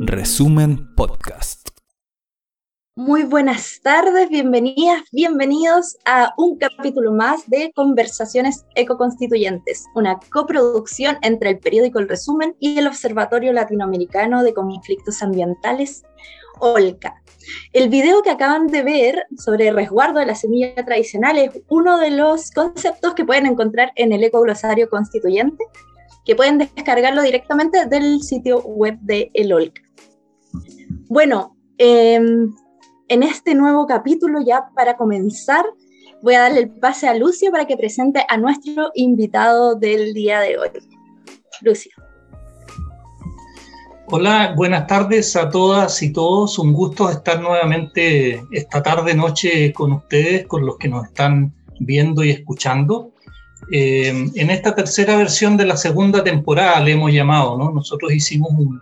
Resumen Podcast. Muy buenas tardes, bienvenidas, bienvenidos a un capítulo más de Conversaciones Ecoconstituyentes, una coproducción entre el periódico El Resumen y el Observatorio Latinoamericano de Conflictos Ambientales, OLCA. El video que acaban de ver sobre el resguardo de la semilla tradicional es uno de los conceptos que pueden encontrar en el Ecoglosario Constituyente, que pueden descargarlo directamente del sitio web de el OLCA. Bueno, em, en este nuevo capítulo, ya para comenzar, voy a darle el pase a Lucio para que presente a nuestro invitado del día de hoy. Lucio. Hola, buenas tardes a todas y todos. Un gusto estar nuevamente esta tarde, noche con ustedes, con los que nos están viendo y escuchando. Eh, en esta tercera versión de la segunda temporada le hemos llamado, ¿no? Nosotros hicimos un,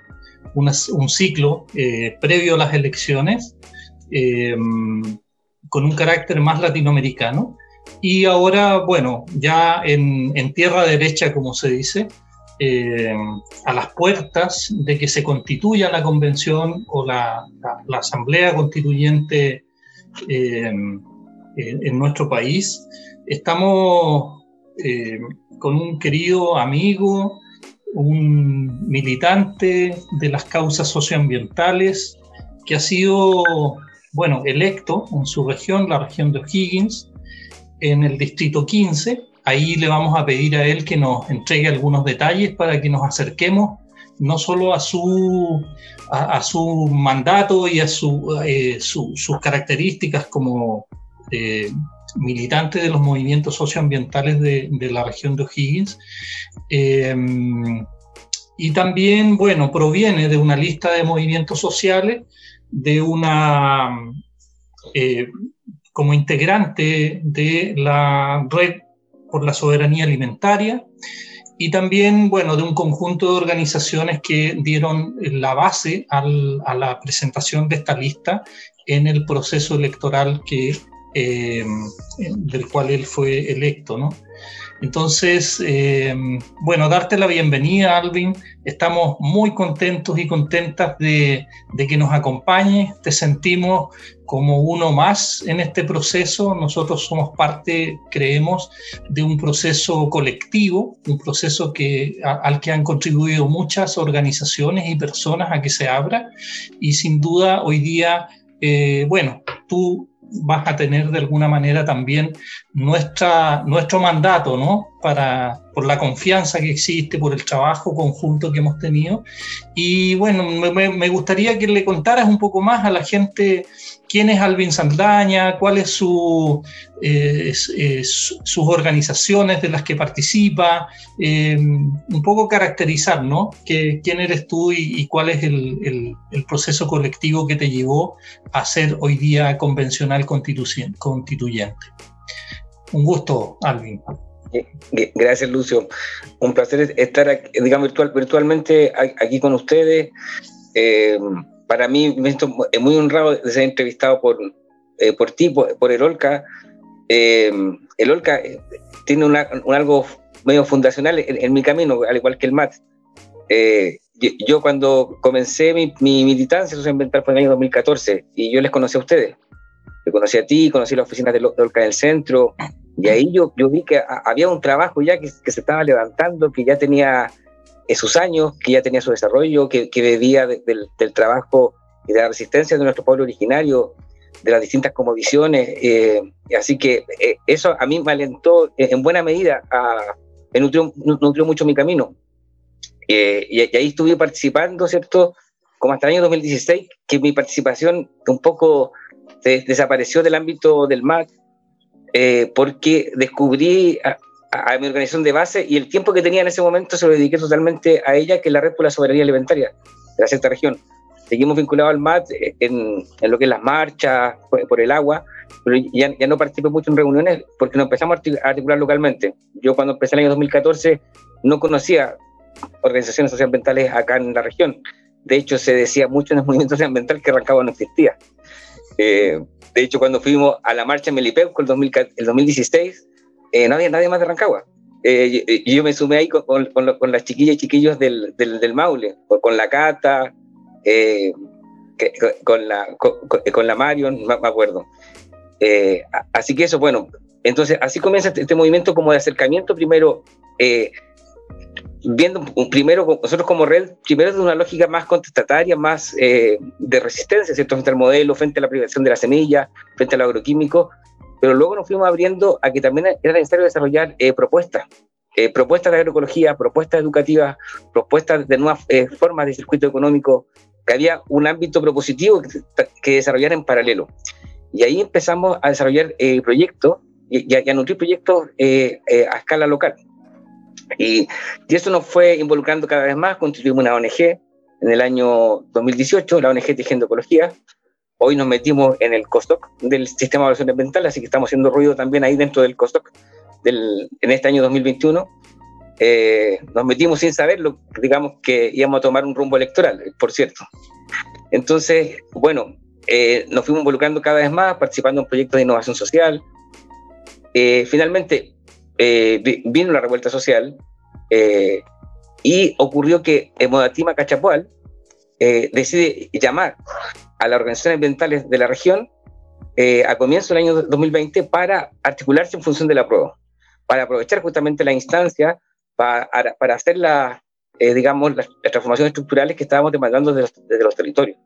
un ciclo eh, previo a las elecciones eh, con un carácter más latinoamericano y ahora, bueno, ya en, en tierra derecha, como se dice, eh, a las puertas de que se constituya la convención o la, la, asamblea constituyente en, en, nuestro país, estamos con un querido amigo, un militante de las causas socioambientales que ha sido, bueno, electo en su región, la región de O'Higgins, en el distrito 15. Ahí le vamos a pedir a él que nos entregue algunos detalles para que nos acerquemos no solo a su, a, su mandato y a su, eh, sus características como eh, militante de los movimientos socioambientales de, de la región de O'Higgins. Eh, y también, bueno, proviene de una lista de movimientos sociales, de una, eh, como integrante de la red por la soberanía alimentaria, y también, bueno, de un conjunto de organizaciones que dieron la base a la presentación de esta lista en el proceso electoral que eh, del cual él fue electo, ¿no? Entonces, eh, bueno, darte la bienvenida, Alvin. Estamos muy contentos y contentas de, que nos acompañes. Te sentimos como uno más en este proceso. Nosotros somos parte, creemos, de un proceso colectivo, un proceso que, al que han contribuido muchas organizaciones y personas a que se abra. Y sin duda, hoy día, eh, bueno, tú vas a tener de alguna manera también nuestra, nuestro mandato, ¿no? Para, por la confianza que existe, por el trabajo conjunto que hemos tenido. Y bueno, me, me gustaría que le contaras un poco más a la gente quién es Alvin Saldaña, cuáles su, eh, eh, sus organizaciones de las que participa, eh, un poco caracterizar, ¿no? Quién eres tú y, cuál es el, proceso colectivo que te llevó a ser hoy día convencional constituyente. Un gusto, Alvin. Gracias, Lucio. Un placer estar, digamos, virtual, virtualmente aquí con ustedes. Eh, para mí me siento muy honrado de ser entrevistado por, eh, por ti, por, por el OLCA. Eh, el OLCA eh, tiene una, un algo medio fundacional en, en, mi camino, al igual que el MAT. Eh, yo, yo, cuando comencé mi, mi militancia socioambiental fue en el año 2014 y yo les conocí a ustedes. Te conocí a ti, conocí las oficinas de, de OLCA en el centro y ahí yo, yo vi que a, había un trabajo ya que, que se estaba levantando, que ya tenía sus años, que ya tenía su desarrollo, que, que bebía de, de, del trabajo y de la resistencia de nuestro pueblo originario, de las distintas como visiones. Eh, así que eh, eso a mí me alentó en buena medida, a, me nutrió, nutrió mucho mi camino. Eh, y, y, ahí estuve participando, ¿cierto? Como hasta el año 2016, que mi participación un poco de, desapareció del ámbito del MAC, eh, porque descubrí mi organización de base y el tiempo que tenía en ese momento se lo dediqué totalmente a ella, que es la Red por la Soberanía Alimentaria de la sexta región. Seguimos vinculados al MAT en, en, lo que es las marchas, por, por el agua, pero ya, ya, no participé mucho en reuniones porque nos empezamos a articular localmente. Yo cuando empecé en el año 2014 no conocía organizaciones socioambientales acá en la región. De hecho, se decía mucho en el movimiento socioambiental que Rancagua no existía. Eh, de hecho, cuando fuimos a la marcha en Melipeuco el, 2000, el 2016, eh, no había nadie más de Rancagua. eh, yo me sumé ahí con, con, las chiquillas y chiquillos del, del, Maule, con la Cata, eh, con, la, con, la Marion, me, acuerdo. Eh, así que eso, bueno, entonces así comienza este, este movimiento como de acercamiento, primero, viendo primero, nosotros como red, primero de una lógica más contestataria, más de resistencia, ¿cierto? Frente al modelo, frente a la privación de la semilla, frente al agroquímico, pero luego nos fuimos abriendo a que también era necesario desarrollar eh, propuestas, eh, propuestas de agroecología, propuestas educativas, propuestas de nuevas eh, formas de circuito económico, que había un ámbito propositivo que, desarrollar en paralelo. Y ahí empezamos a desarrollar proyectos y, a, nutrir proyectos a escala local. Y, y, eso nos fue involucrando cada vez más, constituimos una ONG en el año 2018, la ONG Tejiendo Ecología, Hoy nos metimos en el COSTOC del sistema de evaluación ambiental, así que estamos haciendo ruido también ahí dentro del COSTOC del, en este año 2021. Eh, nos metimos sin saberlo, digamos que íbamos a tomar un rumbo electoral, por cierto. Entonces, bueno, eh, nos fuimos involucrando cada vez más, participando en proyectos de innovación social. Eh, finalmente, vino la revuelta social y ocurrió que Modatima Cachapual decide llamar a las organizaciones ambientales de la región eh, a comienzo del año 2020 para articularse en función de la prueba, para aprovechar justamente la instancia para, para hacer la, eh, digamos, las, transformaciones estructurales que estábamos demandando desde los, territorios.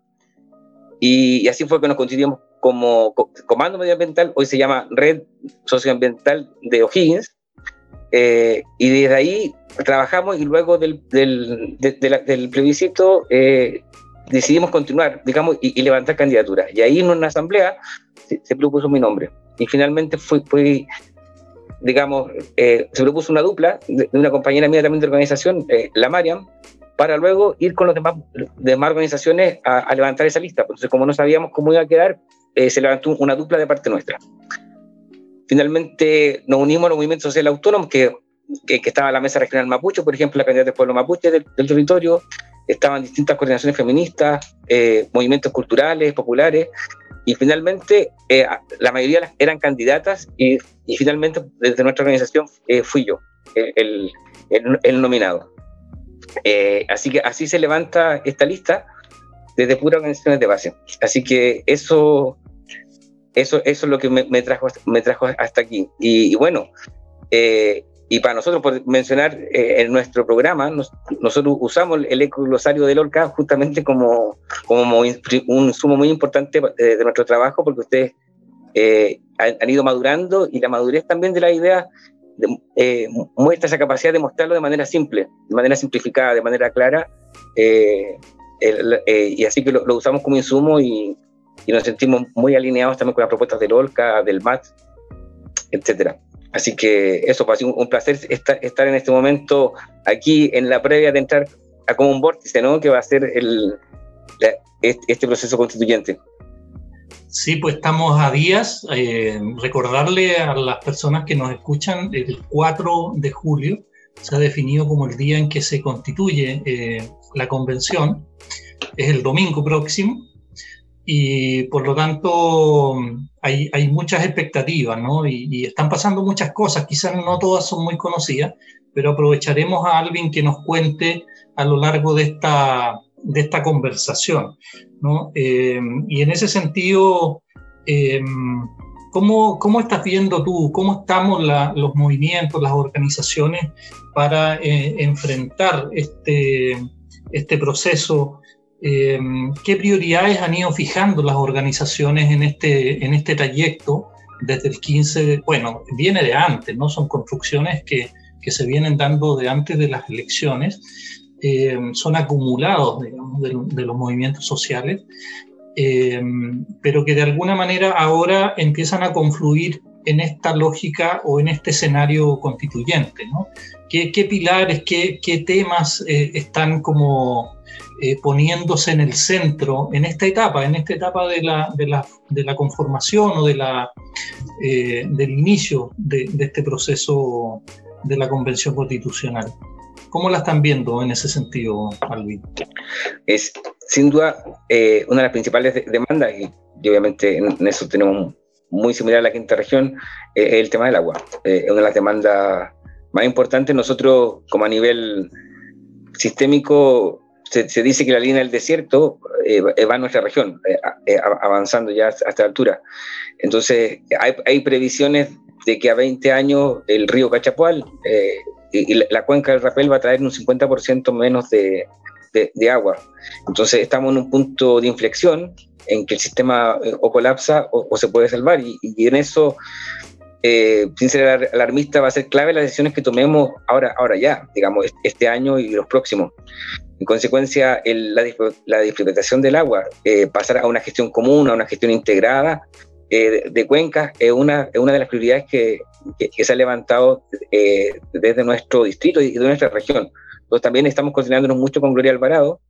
Y, así fue que nos constituimos como Comando Medioambiental, hoy se llama Red Socioambiental de O'Higgins, eh, y desde ahí trabajamos y luego del, del, del plebiscito decidimos continuar, digamos, y, levantar candidaturas. Y ahí en una asamblea se, propuso mi nombre. Y finalmente fue digamos, eh, se propuso una dupla de, una compañera mía también de organización, eh, la Mariam, para luego ir con las demás, demás organizaciones a, levantar esa lista. Entonces, como no sabíamos cómo iba a quedar, eh, se levantó una dupla de parte nuestra. Finalmente nos unimos a los movimientos sociales autónomos, que, que, estaba la Mesa Regional Mapuche, por ejemplo, la candidata del pueblo mapuche del territorio, estaban distintas coordinaciones feministas, eh, movimientos culturales, populares, y finalmente eh, la mayoría eran candidatas y, finalmente desde nuestra organización eh, fui yo el, el, nominado. así que así se levanta esta lista desde puras organizaciones de base. Así que eso, eso, eso es lo que me, trajo, me trajo hasta aquí. Y, y bueno, y para nosotros, por mencionar eh, en nuestro programa, nosotros usamos el ecoglosario del ORCA justamente como, como un sumo muy importante de, nuestro trabajo, porque ustedes eh, han, ido madurando y la madurez también de la idea eh, muestra esa capacidad de mostrarlo de manera simple, de manera simplificada, de manera clara. y así que lo, usamos como insumo y, y, nos sentimos muy alineados también con las propuestas del ORCA, del MAT, etcétera. Así que eso, fue pues, un placer estar, en este momento aquí en la previa de entrar a como un vórtice, ¿no? Que va a ser el, este proceso constituyente. Sí, pues estamos a días. Eh, recordarle a las personas que nos escuchan, el 4 de julio se ha definido como el día en que se constituye eh, la convención. Es el domingo próximo y por lo tanto hay, muchas expectativas, ¿no? Y, están pasando muchas cosas, quizás no todas son muy conocidas, pero aprovecharemos a alguien que nos cuente a lo largo de esta, de esta conversación, ¿no? Eh, y en ese sentido, eh, ¿cómo, ¿cómo, estás viendo tú, cómo estamos los movimientos, las organizaciones para eh, enfrentar este, este proceso eh, ¿Qué prioridades han ido fijando las organizaciones en este, en este trayecto desde el 15? bueno, viene de antes, ¿no? Son construcciones que, que se vienen dando de antes de las elecciones, eh, son acumulados, digamos, de, los movimientos sociales, eh, pero que de alguna manera ahora empiezan a confluir en esta lógica o en este escenario constituyente, ¿no? ¿Qué, qué pilares, qué, qué temas están como eh, poniéndose en el centro en esta etapa, en esta etapa de la, de la, de la conformación o de la, eh, del inicio de, de, este proceso de la Convención Constitucional. ¿Cómo la están viendo en ese sentido, Alvin? Es sin duda eh, una de las principales demandas, y, obviamente en, eso tenemos muy similar a la quinta región, es el tema del agua. es una de las demandas Más importante, nosotros como a nivel sistémico se, dice que la línea del desierto eh, va a nuestra región, eh, eh, avanzando ya hasta la altura. Entonces, hay, previsiones de que a 20 años el río Cachapual y, la, cuenca del Rapel va a traer un 50% menos de, agua. Entonces, estamos en un punto de inflexión en que el sistema o colapsa o, se puede salvar. Y en eso eh, sin ser alarmista, va a ser clave las decisiones que tomemos ahora, ahora ya, digamos, este año y los próximos. En consecuencia, la, la disfrutación del agua, eh, pasar a una gestión común, a una gestión integrada eh, de, cuencas, es una, es una de las prioridades que, que, se ha levantado eh, desde nuestro distrito y de nuestra región. Entonces también estamos concentrándonos mucho con Gloria Alvarado,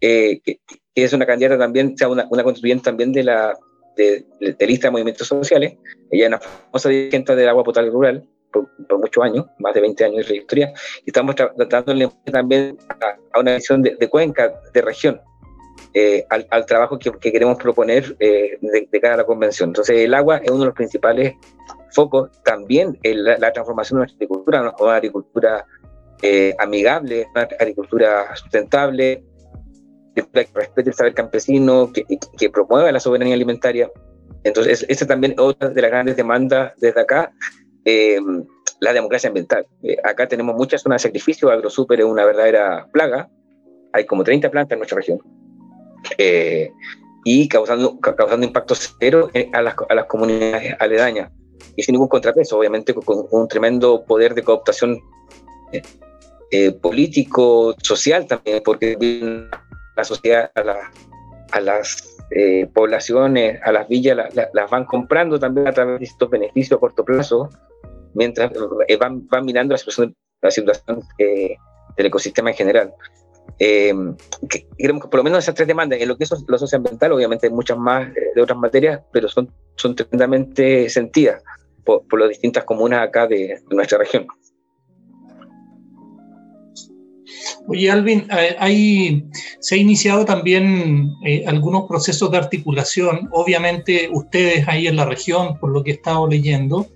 que, que, es una candidata también, o sea, una, una constituyente también de la, de, lista de movimientos sociales. Ella es una famosa dirigente del agua potable rural por, muchos años, más de 20 años de trayectoria, y estamos tratándole también a, una visión de, cuenca, de región, eh, al, trabajo que, queremos proponer eh, de, cara a la convención. Entonces, el agua es uno de los principales focos, también la, la, transformación de nuestra agricultura, una, agricultura eh, amigable, una agricultura sustentable, que respete el saber campesino, que, que, promueva la soberanía alimentaria. Entonces, esa también es otra de las grandes demandas desde acá, eh, la democracia ambiental. Eh, acá tenemos muchas zonas de sacrificio, AgroSuper es una verdadera plaga, hay como 30 plantas en nuestra región, eh, y causando, causando impacto cero a las, a las comunidades aledañas, y sin ningún contrapeso, obviamente con, un tremendo poder de cooptación político, social también, porque la sociedad, a, las eh, poblaciones, a las villas, las van comprando también a través de estos beneficios a corto plazo, mientras eh, van, van mirando la situación, la situación eh, del ecosistema en general. queremos que por lo menos esas tres demandas, en lo que es lo socioambiental, obviamente hay muchas más de otras materias, pero son, son tremendamente sentidas por, por las distintas comunas acá de nuestra región. Oye, Alvin, hay, se ha iniciado también eh, algunos procesos de articulación, obviamente ustedes ahí en la región, por lo que he estado leyendo,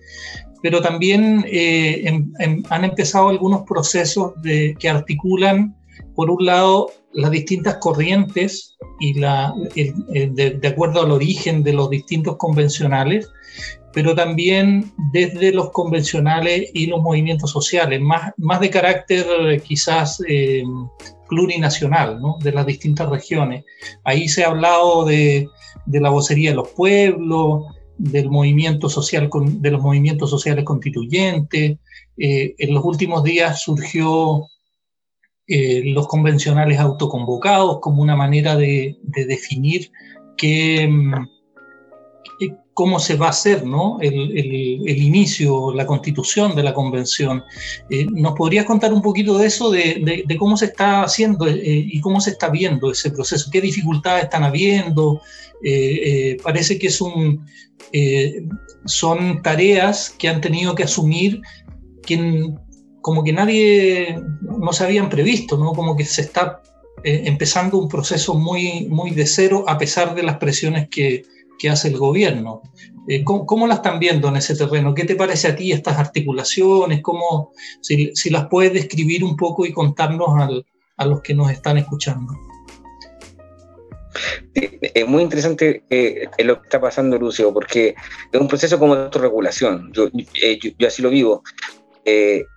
pero también eh, em, em, han empezado algunos procesos que articulan, por un lado, las distintas corrientes y de, de acuerdo al origen de los distintos convencionales, pero también desde los convencionales y los movimientos sociales, más, más de carácter eh, quizás eh, plurinacional, ¿no? de las distintas regiones. Ahí se ha hablado de, de la vocería de los pueblos, del movimiento social, de los movimientos sociales constituyentes. Eh, en los últimos días surgió los convencionales autoconvocados como una manera de, de definir qué mm, cómo se va a hacer ¿no? el, el, inicio, la constitución de la convención. Eh, ¿Nos podrías contar un poquito de eso, de, de, cómo se está haciendo eh, y cómo se está viendo ese proceso? ¿Qué dificultades están habiendo? Eh, parece que es un, son tareas que han tenido que asumir que como que nadie no se habían previsto, ¿no? como que se está empezando un proceso muy, muy de cero a pesar de las presiones que, que hace el gobierno. Eh, ¿cómo, la están viendo en ese terreno? ¿Qué te parece a ti estas articulaciones? ¿Cómo, si, las puedes describir un poco y contarnos a los que nos están escuchando? Es muy interesante eh, lo que está pasando, Lucio, porque es un proceso como de autorregulación. Yo, eh, yo, así lo vivo.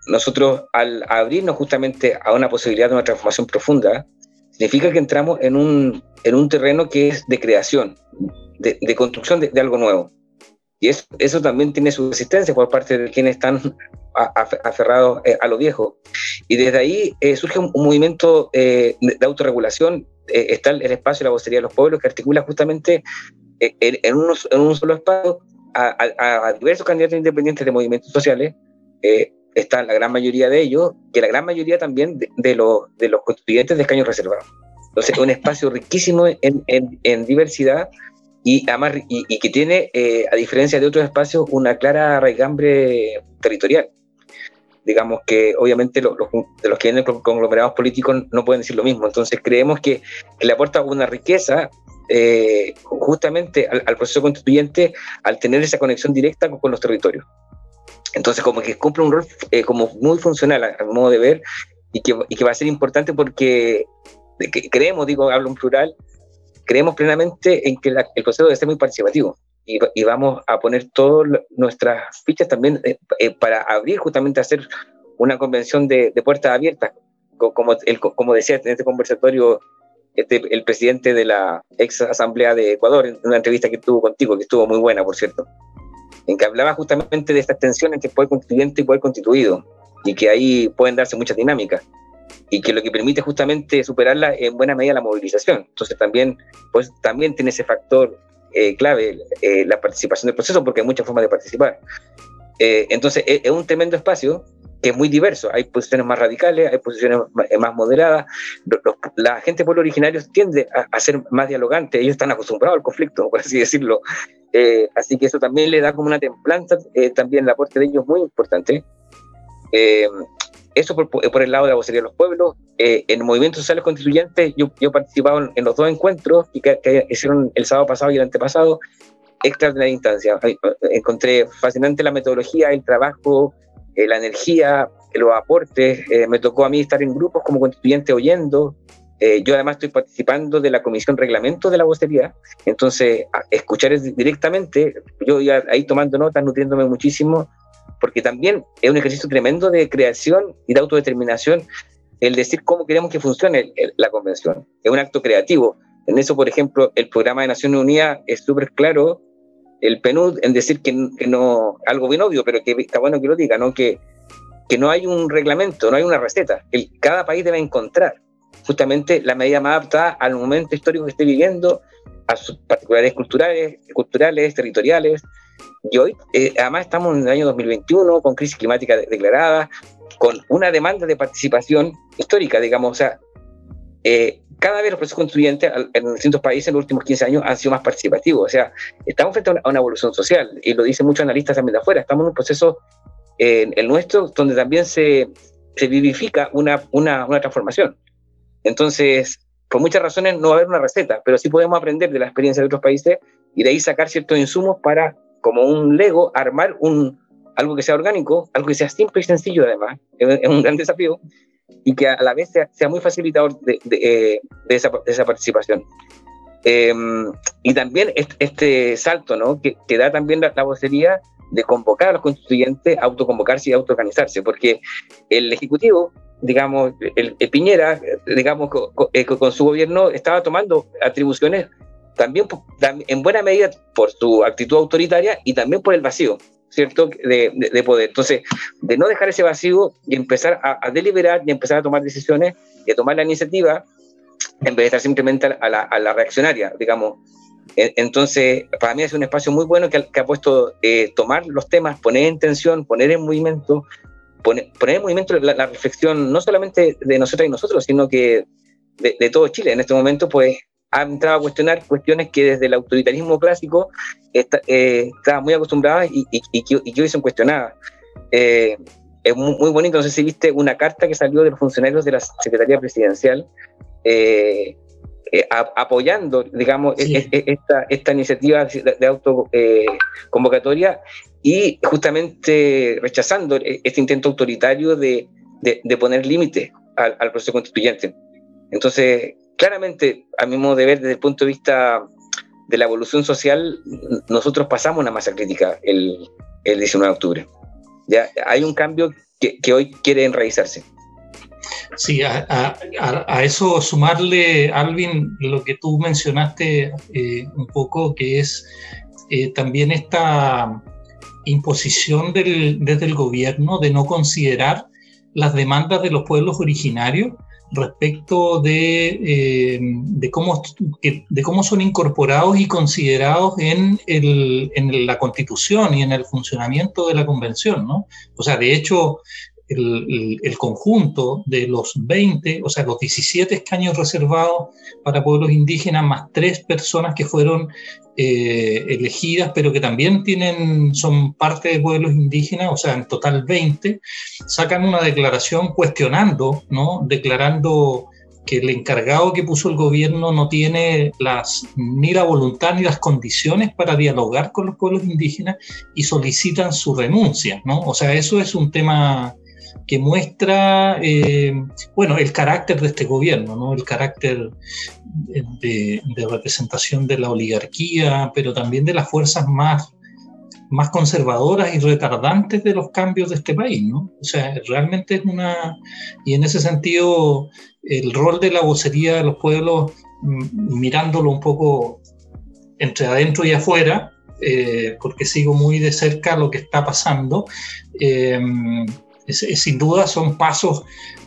nosotros, al abrirnos justamente a una posibilidad de una transformación profunda, significa que entramos en un, en un terreno que es de creación, de, construcción de, algo nuevo. Y eso, eso también tiene su resistencia por parte de quienes están aferrados eh, a lo viejo. Y desde ahí eh, surge un, movimiento eh, de, autorregulación. está el, espacio de la vocería de los pueblos que articula justamente en, un solo espacio a, diversos candidatos independientes de movimientos sociales. está la gran mayoría de ellos, que la gran mayoría también de, los, de los constituyentes de escaños reservados. Entonces, es un espacio riquísimo en diversidad y, además, y, que tiene, eh, a diferencia de otros espacios, una clara raigambre territorial. Digamos que obviamente los, de los que vienen conglomerados políticos no pueden decir lo mismo. Entonces creemos que, le aporta una riqueza eh, justamente al, proceso constituyente al tener esa conexión directa con, los territorios. Entonces, como que cumple un rol eh, como muy funcional a, mi modo de ver y que, y que, va a ser importante porque creemos, digo, hablo en plural, creemos plenamente en que el proceso debe ser muy participativo y, y vamos a poner todas nuestras fichas también eh, eh, para abrir justamente a hacer una convención de, de puertas abiertas, como, el, como decía en este conversatorio este, el presidente de la ex Asamblea de Ecuador, en una entrevista que tuvo contigo, que estuvo muy buena, por cierto en que hablaba justamente de esta tensión entre poder constituyente y poder constituido, y que ahí pueden darse muchas dinámicas, y que lo que permite justamente superarla en buena medida la movilización. Entonces también, pues, también tiene ese factor eh, clave, eh, la participación del proceso, porque hay muchas formas de participar. Eh, entonces es, un tremendo espacio que es muy diverso. Hay posiciones más radicales, hay posiciones más moderadas. la gente pueblo originario tiende a, ser más dialogante, ellos están acostumbrados al conflicto, por así decirlo. Eh, así que eso también le da como una templanza, eh, también el aporte de ellos muy importante. Eh, eso por, por, el lado de la vocería de los pueblos. en movimientos sociales constituyentes, yo, yo he participado en, los dos encuentros que, que, hicieron el sábado pasado y el antepasado, extraordinaria instancia. Encontré fascinante la metodología, el trabajo, la energía, los aportes. me tocó a mí estar en grupos como constituyente oyendo, eh, yo además estoy participando de la comisión reglamento de la vocería, entonces escuchar directamente, yo ya ahí tomando notas, nutriéndome muchísimo, porque también es un ejercicio tremendo de creación y de autodeterminación el decir cómo queremos que funcione la convención. Es un acto creativo. En eso, por ejemplo, el programa de Naciones Unidas es súper claro, el PNUD, en decir que, no, algo bien obvio, pero que está bueno que lo diga. Que, que no hay un reglamento, no hay una receta. El, cada país debe encontrar justamente la medida más apta al momento histórico que esté viviendo, a sus particularidades culturales territoriales. Y hoy, eh, además, estamos en el año 2021 con crisis climática declarada, con una demanda de participación histórica, digamos, o sea, eh, cada vez los procesos constituyentes en distintos países en los últimos 15 años han sido más participativos. O sea, estamos frente a una, evolución social, y lo dicen muchos analistas también de afuera. Estamos en un proceso, eh, el nuestro, donde también se, se vivifica una, una, una transformación. Entonces, por muchas razones no va a haber una receta, pero sí podemos aprender de la experiencia de otros países y de ahí sacar ciertos insumos para, como un Lego, armar un, algo que sea orgánico, algo que sea simple y sencillo además, es, un gran desafío, y que a la vez sea, muy facilitador de, eh, esa, participación. Em, y también este, salto ¿no? que, da también la, la, vocería de convocar a los constituyentes a autoconvocarse y autoorganizarse, porque el Ejecutivo digamos, el, Piñera, digamos, eh, con, su gobierno estaba tomando atribuciones también en buena medida por su actitud autoritaria y también por el vacío, ¿cierto?, de, poder. Entonces, de no dejar ese vacío y empezar a, deliberar y empezar a tomar decisiones y a tomar la iniciativa en vez de estar simplemente a la, reaccionaria, digamos. E, entonces, para mí es un espacio muy bueno que, ha puesto eh, tomar los temas, poner en tensión, poner en movimiento, poner, en movimiento la, reflexión no solamente de nosotras y nosotros, sino que de, todo Chile. En este momento, pues, ha entrado a cuestionar cuestiones que desde el autoritarismo clásico está, eh, estaba muy acostumbrada y, y, y, que, hoy son cuestionadas. Eh, es muy, bonito, no sé si viste una carta que salió de los funcionarios de la Secretaría Presidencial eh, apoyando, digamos, e, e, e, esta, esta iniciativa de, de autoconvocatoria y justamente rechazando e-, este intento autoritario de, de, poner límites al, al, proceso constituyente. Entonces, claramente, a mi modo de ver, desde el punto de vista de la evolución social, nosotros pasamos una masa crítica el, el 19 de octubre. Ya hay un cambio que, que hoy quiere enraizarse. Sí, a, a, a, eso sumarle, Alvin, lo que tú mencionaste eh, un poco, que es eh, también esta imposición del, desde el gobierno de no considerar las demandas de los pueblos originarios respecto de, eh, de, cómo, de cómo son incorporados y considerados en, el, en, la constitución y en el funcionamiento de la convención. ¿no? O sea, de hecho, el, el, conjunto de los 20, o sea, los 17 escaños reservados para pueblos indígenas, más tres personas que fueron eh, elegidas, pero que también tienen, son parte de pueblos indígenas, o sea, en total 20, sacan una declaración cuestionando, ¿no? Declarando que el encargado que puso el gobierno no tiene las, ni la voluntad ni las condiciones para dialogar con los pueblos indígenas y solicitan su renuncia, ¿no? O sea, eso es un tema que muestra, eh, bueno, el carácter de este gobierno, ¿no? El carácter de, de representación de la oligarquía, pero también de las fuerzas más más conservadoras y retardantes de los cambios de este país, ¿no? O sea, realmente es una... Y en ese sentido, el rol de la vocería de los pueblos, mm, mirándolo un poco entre adentro y afuera, eh, porque sigo muy de cerca lo que está pasando, eh, sin duda son pasos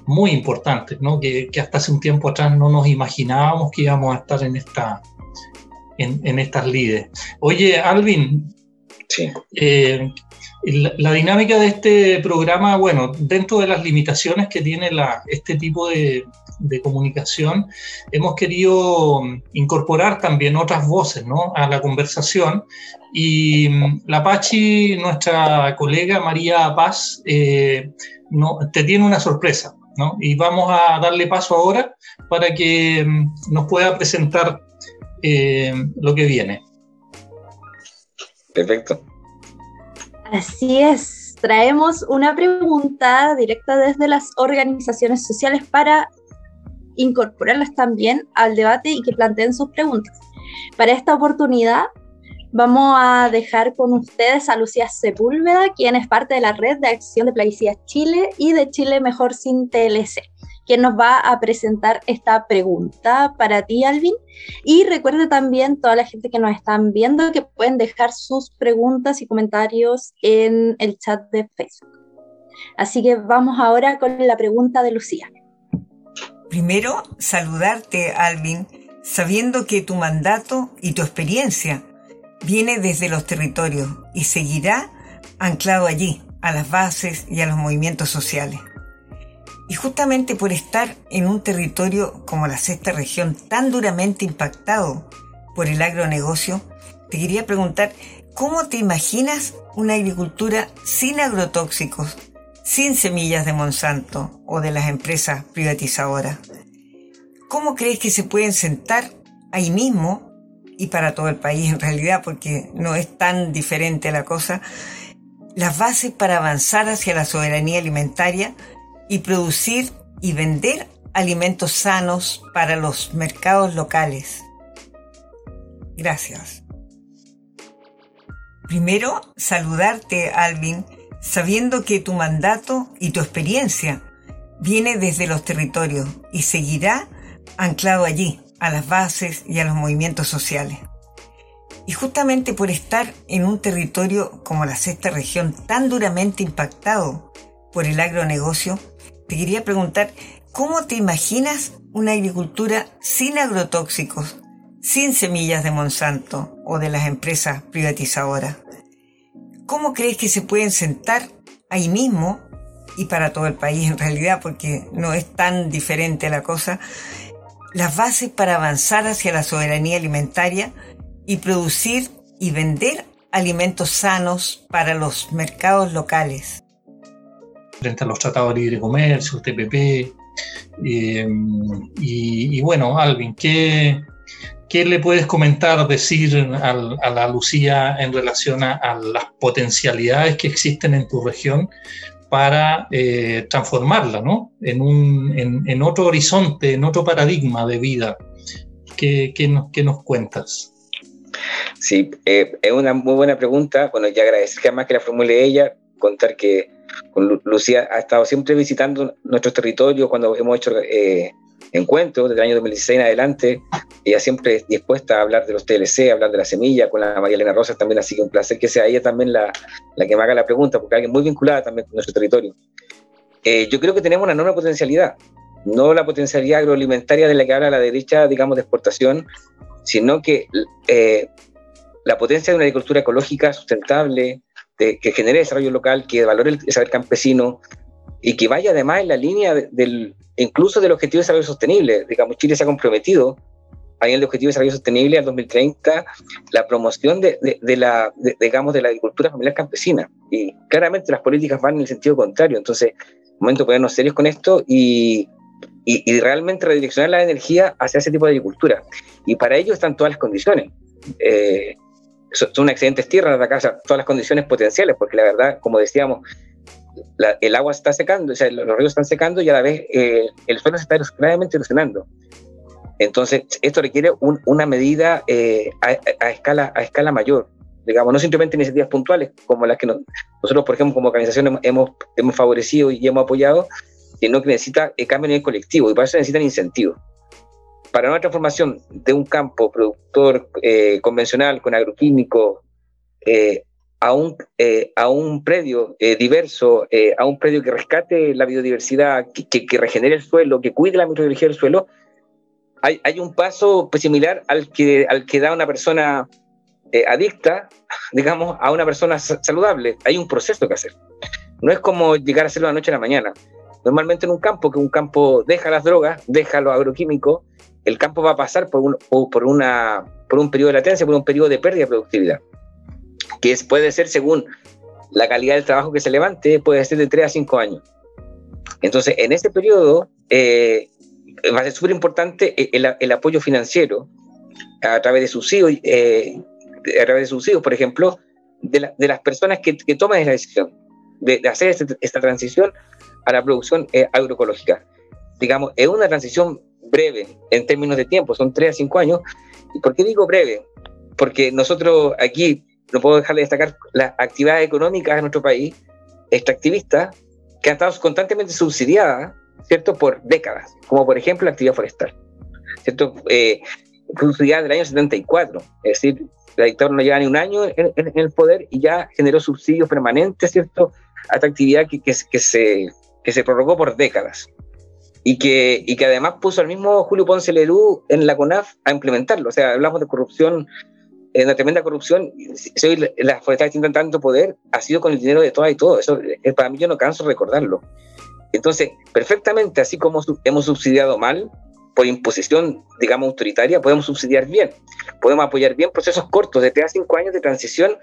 muy importantes, ¿no? Que, que, hasta hace un tiempo atrás no nos imaginábamos que íbamos a estar en, esta, en, en estas lides. Oye, Alvin, eh, la, dinámica de este programa, bueno, dentro de las limitaciones que tiene este tipo de, comunicación, hemos querido incorporar también otras voces a la conversación. Y mm, la Pachi, nuestra colega María Paz, eh, no, te tiene una sorpresa. Y vamos a darle paso ahora para que mm, nos pueda presentar eh, lo que viene. Perfecto. Así es, traemos una pregunta directa desde las organizaciones sociales para incorporarlas también al debate y que planteen sus preguntas. Para esta oportunidad vamos a dejar con ustedes a Lucía Sepúlveda, quien es parte de la red de acción de Plaguicidas Chile y de Chile Mejor Sin TLC quien nos va a presentar esta pregunta para ti, Alvin. Y recuerde también toda la gente que nos están viendo que pueden dejar sus preguntas y comentarios en el chat de Facebook. Así que vamos ahora con la pregunta de Lucía. Primero, saludarte, Alvin, sabiendo que tu mandato y tu experiencia viene desde los territorios y seguirá anclado allí, a las bases y a los movimientos sociales. Y justamente por estar en un territorio como la sexta región tan duramente impactado por el agronegocio, te quería preguntar, ¿cómo te imaginas una agricultura sin agrotóxicos, sin semillas de Monsanto o de las empresas privatizadoras? ¿Cómo crees que se pueden sentar ahí mismo, y para todo el país en realidad, porque no es tan diferente la cosa, las bases para avanzar hacia la soberanía alimentaria y producir y vender alimentos sanos para los mercados locales. Gracias. Primero, saludarte, Alvin, sabiendo que tu mandato y tu experiencia viene desde los territorios y seguirá anclado allí, a las bases y a los movimientos sociales. Y justamente por estar en un territorio como la sexta región tan duramente impactado por el agronegocio, te quería preguntar, ¿cómo te imaginas una agricultura sin agrotóxicos, sin semillas de Monsanto o de las empresas privatizadoras? ¿Cómo crees que se pueden sentar ahí mismo, y para todo el país en realidad, porque no es tan diferente la cosa, las bases para avanzar hacia la soberanía alimentaria y producir y vender alimentos sanos para los mercados locales? frente a los tratados de libre comercio, TPP. Eh, y, bueno, Alvin, ¿qué, ¿qué, le puedes comentar, decir a, la Lucía en relación a, las potencialidades que existen en tu región para eh, transformarla ¿no? en, un, en, otro horizonte, en otro paradigma de vida? ¿Qué, qué, nos, qué nos, cuentas? Sí, eh, es una muy buena pregunta. Bueno, ya agradecer que además que la formule ella, contar que con Lucía ha estado siempre visitando nuestros territorios cuando hemos hecho eh, encuentros desde el año 2016 en adelante. Ella siempre es dispuesta a hablar de los TLC, a hablar de la semilla, con la María Elena Rosas también, así que un placer que sea ella también la, la que me haga la pregunta, porque alguien muy vinculada también con nuestro territorio. Eh, yo creo que tenemos una enorme potencialidad, no la potencialidad agroalimentaria de la que habla la derecha, digamos, de exportación, sino que eh, la potencia de una agricultura ecológica sustentable, que genere desarrollo local, que valore el saber campesino y que vaya además en la línea del, incluso del objetivo de desarrollo sostenible. Digamos, Chile se ha comprometido a nivel de objetivo de desarrollo sostenible al 2030 la promoción de, de, la, digamos, de la agricultura familiar campesina. Y claramente las políticas van en el sentido contrario. Entonces, momento de ponernos serios con esto y, y, realmente redireccionar la energía hacia ese tipo de agricultura. Y para ello están todas las condiciones. Eh, son, excelentes tierras de casa, todas las condiciones potenciales, porque la verdad, como decíamos, el agua está secando, o sea, los ríos están secando y a la vez eh, el suelo se está gravemente erosionando. Entonces, esto requiere una medida eh, a, escala, a escala mayor, digamos, no simplemente iniciativas puntuales como las que nosotros, por ejemplo, como organización hemos, hemos favorecido y hemos apoyado, sino que necesita el cambio a nivel colectivo y para eso necesitan incentivos. Para una transformación de un campo productor eh, convencional con agroquímico eh, a, un, eh, a un predio diverso, a un predio que rescate la biodiversidad, que, que, regenere el suelo, que cuide la microbiología del suelo, hay, hay un paso pues, similar al que, al que da una persona adicta, digamos, a una persona saludable. Hay un proceso que hacer. No es como llegar a hacerlo de la noche a la mañana. Normalmente en un campo, que un campo deja las drogas, deja lo agroquímico, el campo va a pasar por un, por una, por un periodo de latencia, por un periodo de pérdida de productividad, que puede ser según la calidad del trabajo que se levante, puede ser de 3 a 5 años. Entonces, en ese periodo eh, va a ser súper importante el, apoyo financiero a través de subsidios, eh, a través de subsidios, por ejemplo, de, las personas que, toman esa decisión de, hacer este, esta transición a la producción eh, agroecológica. Digamos, es una transición breve en términos de tiempo, son tres a cinco años. ¿Y por qué digo breve? Porque nosotros aquí, no puedo dejar de destacar las actividades económicas en nuestro país, extractivistas, que han estado constantemente subsidiadas, ¿cierto?, por décadas, como por ejemplo la actividad forestal, ¿cierto? Eh, del año 74, es decir, la dictadura no lleva ni un año en, el poder y ya generó subsidios permanentes, ¿cierto?, a esta actividad que, que, que se que se prorrogó por décadas y que, y que además puso al mismo Julio Ponce Lerú en la CONAF a implementarlo. O sea, hablamos de corrupción, de una tremenda corrupción. Hoy las forestales tienen tanto poder, ha sido con el dinero de todas y todo. Eso eh, para mí yo no canso de recordarlo. Entonces, perfectamente, así como hemos subsidiado mal, por imposición, digamos, autoritaria, podemos subsidiar bien. Podemos apoyar bien procesos cortos de 3 a 5 años de transición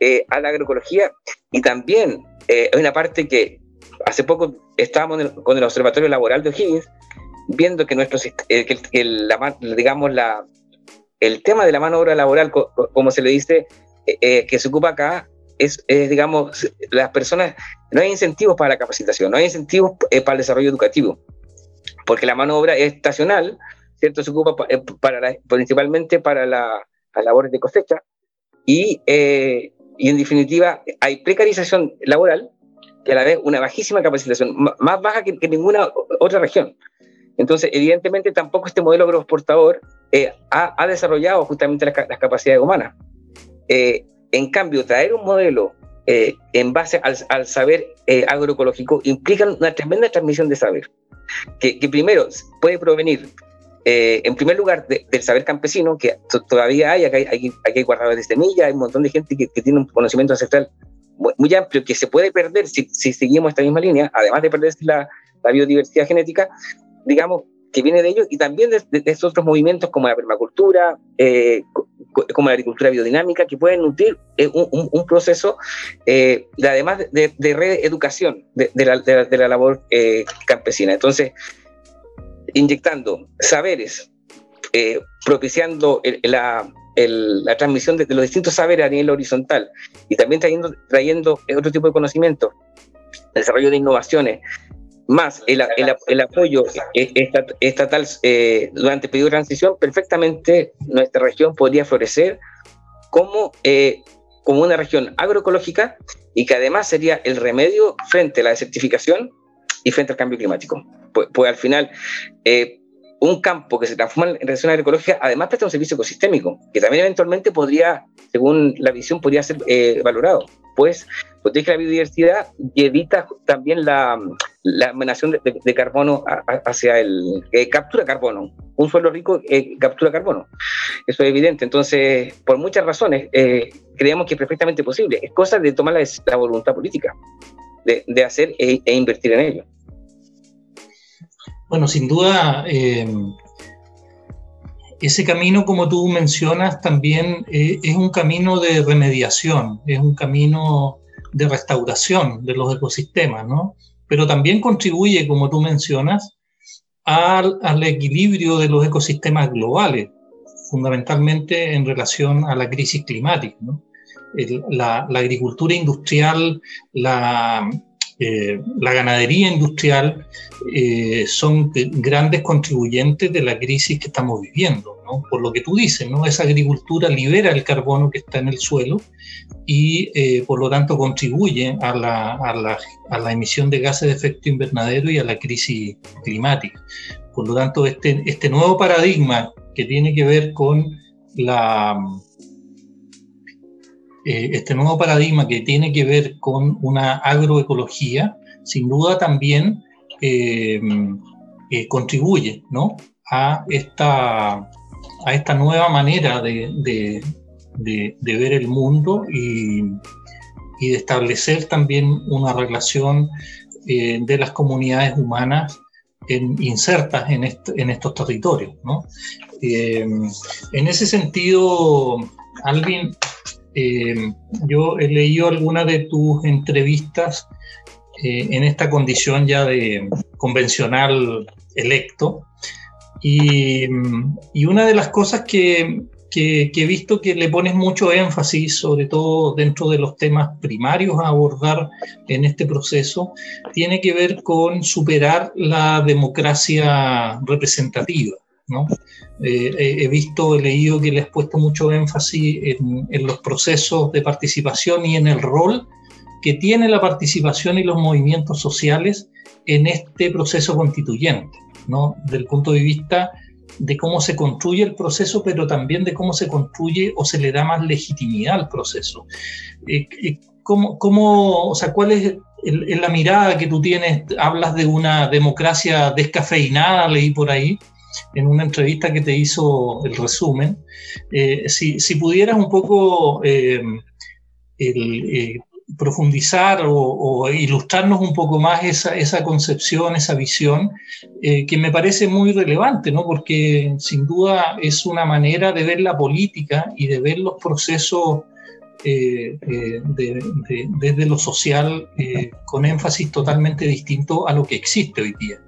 eh, a la agroecología. Y también eh, hay una parte que hace poco estábamos con el Observatorio Laboral de O'Higgins viendo que nuestro eh, que el, digamos la el tema de la mano obra laboral como se le dice eh, eh, que se ocupa acá es, digamos las personas no hay incentivos para la capacitación no hay incentivos para el desarrollo educativo porque la mano obra es estacional cierto se ocupa para principalmente para la, las labores de cosecha y y en definitiva hay precarización laboral y a la vez una bajísima capacitación, más baja que, ninguna otra región. Entonces, evidentemente, tampoco este modelo agroexportador eh, ha, desarrollado justamente las, capacidades humanas. Eh, en cambio, traer un modelo eh, en base al, saber agroecológico implica una tremenda transmisión de saber, que, primero puede provenir, en primer lugar, del saber campesino, que todavía hay, aquí hay, hay, guardadores de semillas, hay un montón de gente que, que tiene un conocimiento ancestral muy, amplio que se puede perder si, si, seguimos esta misma línea, además de perderse la, la, biodiversidad genética, digamos, que viene de ellos y también de, estos otros movimientos como la permacultura, eh, como la agricultura biodinámica, que pueden nutrir eh, un, proceso, eh, además de, de, reeducación de, la, de, la, labor campesina. Entonces, inyectando saberes, propiciando la, transmisión de, los distintos saberes a nivel horizontal y también trayendo, trayendo otro tipo de conocimiento, desarrollo de innovaciones, más el, el, apoyo estatal eh, durante el periodo de transición, perfectamente nuestra región podría florecer como, eh, como una región agroecológica y que además sería el remedio frente a la desertificación y frente al cambio climático. Pues, pues al final, eh, un campo que se transforma en relación agroecológica, además presta un servicio ecosistémico, que también eventualmente podría, según la visión, podría ser eh, valorado, pues protege la biodiversidad y evita también la, la de, carbono hacia el... Eh, captura carbono. Un suelo rico eh, captura carbono. Eso es evidente. Entonces, por muchas razones, creemos que es perfectamente posible. Es cosa de tomar la, voluntad política, de, de hacer e, e invertir en ello. Bueno, sin duda, eh, ese camino, como tú mencionas, también eh, es un camino de remediación, es un camino de restauración de los ecosistemas, ¿no? Pero también contribuye, como tú mencionas, al, al equilibrio de los ecosistemas globales, fundamentalmente en relación a la crisis climática. ¿no? la, la, agricultura industrial, la, eh, la ganadería industrial eh, son grandes contribuyentes de la crisis que estamos viviendo, ¿no? por lo que tú dices, ¿no? esa agricultura libera el carbono que está en el suelo y eh, por lo tanto contribuye a la, a, la, a la, emisión de gases de efecto invernadero y a la crisis climática. Por lo tanto, este, este nuevo paradigma que tiene que ver con la, eh, este nuevo paradigma que tiene que ver con una agroecología, sin duda también eh, eh, contribuye ¿no? a, esta, a esta nueva manera de, ver el mundo y, de establecer también una relación de las comunidades humanas insertas en, en, estos territorios. ¿no? en ese sentido, Alvin, eh, yo he leído algunas de tus entrevistas eh, en esta condición ya de convencional electo. Y, una de las cosas que, he visto que le pones mucho énfasis, sobre todo dentro de los temas primarios a abordar en este proceso, tiene que ver con superar la democracia representativa. ¿No? Eh, he visto, he leído que le has puesto mucho énfasis en, los procesos de participación y en el rol que tiene la participación y los movimientos sociales en este proceso constituyente, ¿no? Del punto de vista de cómo se construye el proceso, pero también de cómo se construye o se le da más legitimidad al proceso. Eh, eh, ¿cómo, cómo, o sea, ¿Cuál es la mirada que tú tienes? Hablas de una democracia descafeinada, leí por ahí en una entrevista que te hizo el resumen, eh, si, si, pudieras un poco eh, eh, profundizar o, ilustrarnos un poco más esa, concepción, esa visión, que me parece muy relevante, ¿no? porque sin duda es una manera de ver la política y de ver los procesos desde lo social con énfasis totalmente distinto a lo que existe hoy día.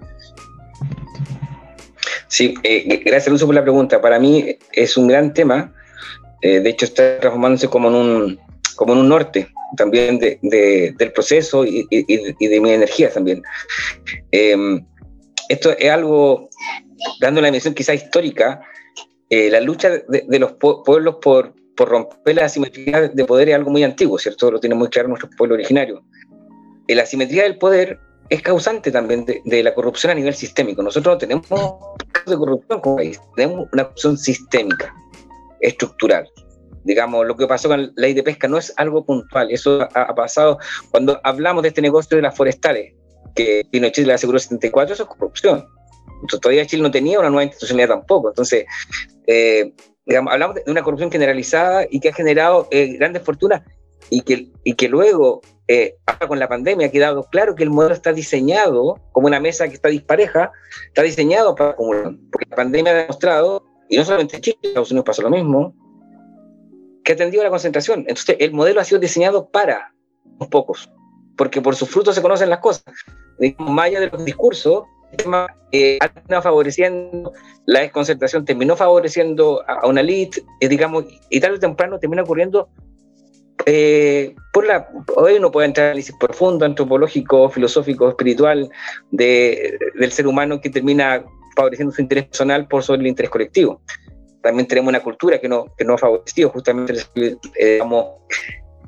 Sí, eh, gracias Lucio por la pregunta. Para mí es un gran tema. Eh, de hecho, está transformándose como en un, como en un norte también de, del proceso y, de mi energía también. Em, esto es algo, dando una dimensión quizá histórica, eh, la lucha de, los pueblos por, por, romper la asimetría de poder es algo muy antiguo, ¿cierto? Lo tiene muy claro nuestro pueblo originario. la asimetría del poder es causante también de, la corrupción a nivel sistémico. Nosotros no tenemos casos de corrupción como país, tenemos una corrupción sistémica, estructural. Digamos, lo que pasó con la ley de pesca no es algo puntual, eso ha, pasado cuando hablamos de este negocio de las forestales, que Pinochet le aseguró 74, eso es corrupción. Entonces, todavía Chile no tenía una nueva institucionalidad tampoco. Entonces, eh, digamos, hablamos de una corrupción generalizada y que ha generado eh, grandes fortunas y que, y que luego eh, ahora con la pandemia ha quedado claro que el modelo está diseñado como una mesa que está dispareja, está diseñado para acumular, porque la pandemia ha demostrado, y no solamente en Chile, en Estados Unidos pasó lo mismo, que ha atendido a la concentración. Entonces, el modelo ha sido diseñado para los pocos, porque por sus frutos se conocen las cosas. Digamos, de los discursos, eh, favoreciendo la desconcentración, terminó favoreciendo a, una elite, eh, digamos, y tarde o temprano termina ocurriendo eh, por la, hoy uno puede entrar en análisis profundo, antropológico, filosófico, espiritual de, del ser humano que termina favoreciendo su interés personal por sobre el interés colectivo. También tenemos una cultura que no, que no ha favorecido justamente eh,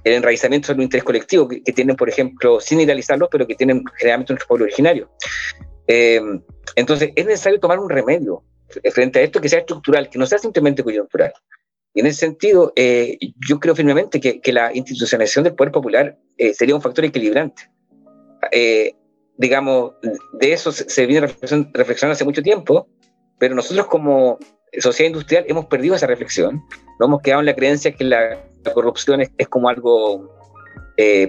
el enraizamiento sobre el interés colectivo que, tienen, por ejemplo, sin idealizarlo, pero que tienen generalmente nuestro pueblo originario. Eh, entonces, es necesario tomar un remedio frente a esto que sea estructural, que no sea simplemente coyuntural. Y en ese sentido, eh, yo creo firmemente que, que, la institucionalización del poder popular eh, sería un factor equilibrante. Eh, digamos, de eso se, viene reflexionando hace mucho tiempo, pero nosotros como sociedad industrial hemos perdido esa reflexión. Nos hemos quedado en la creencia que la, corrupción es, es, como algo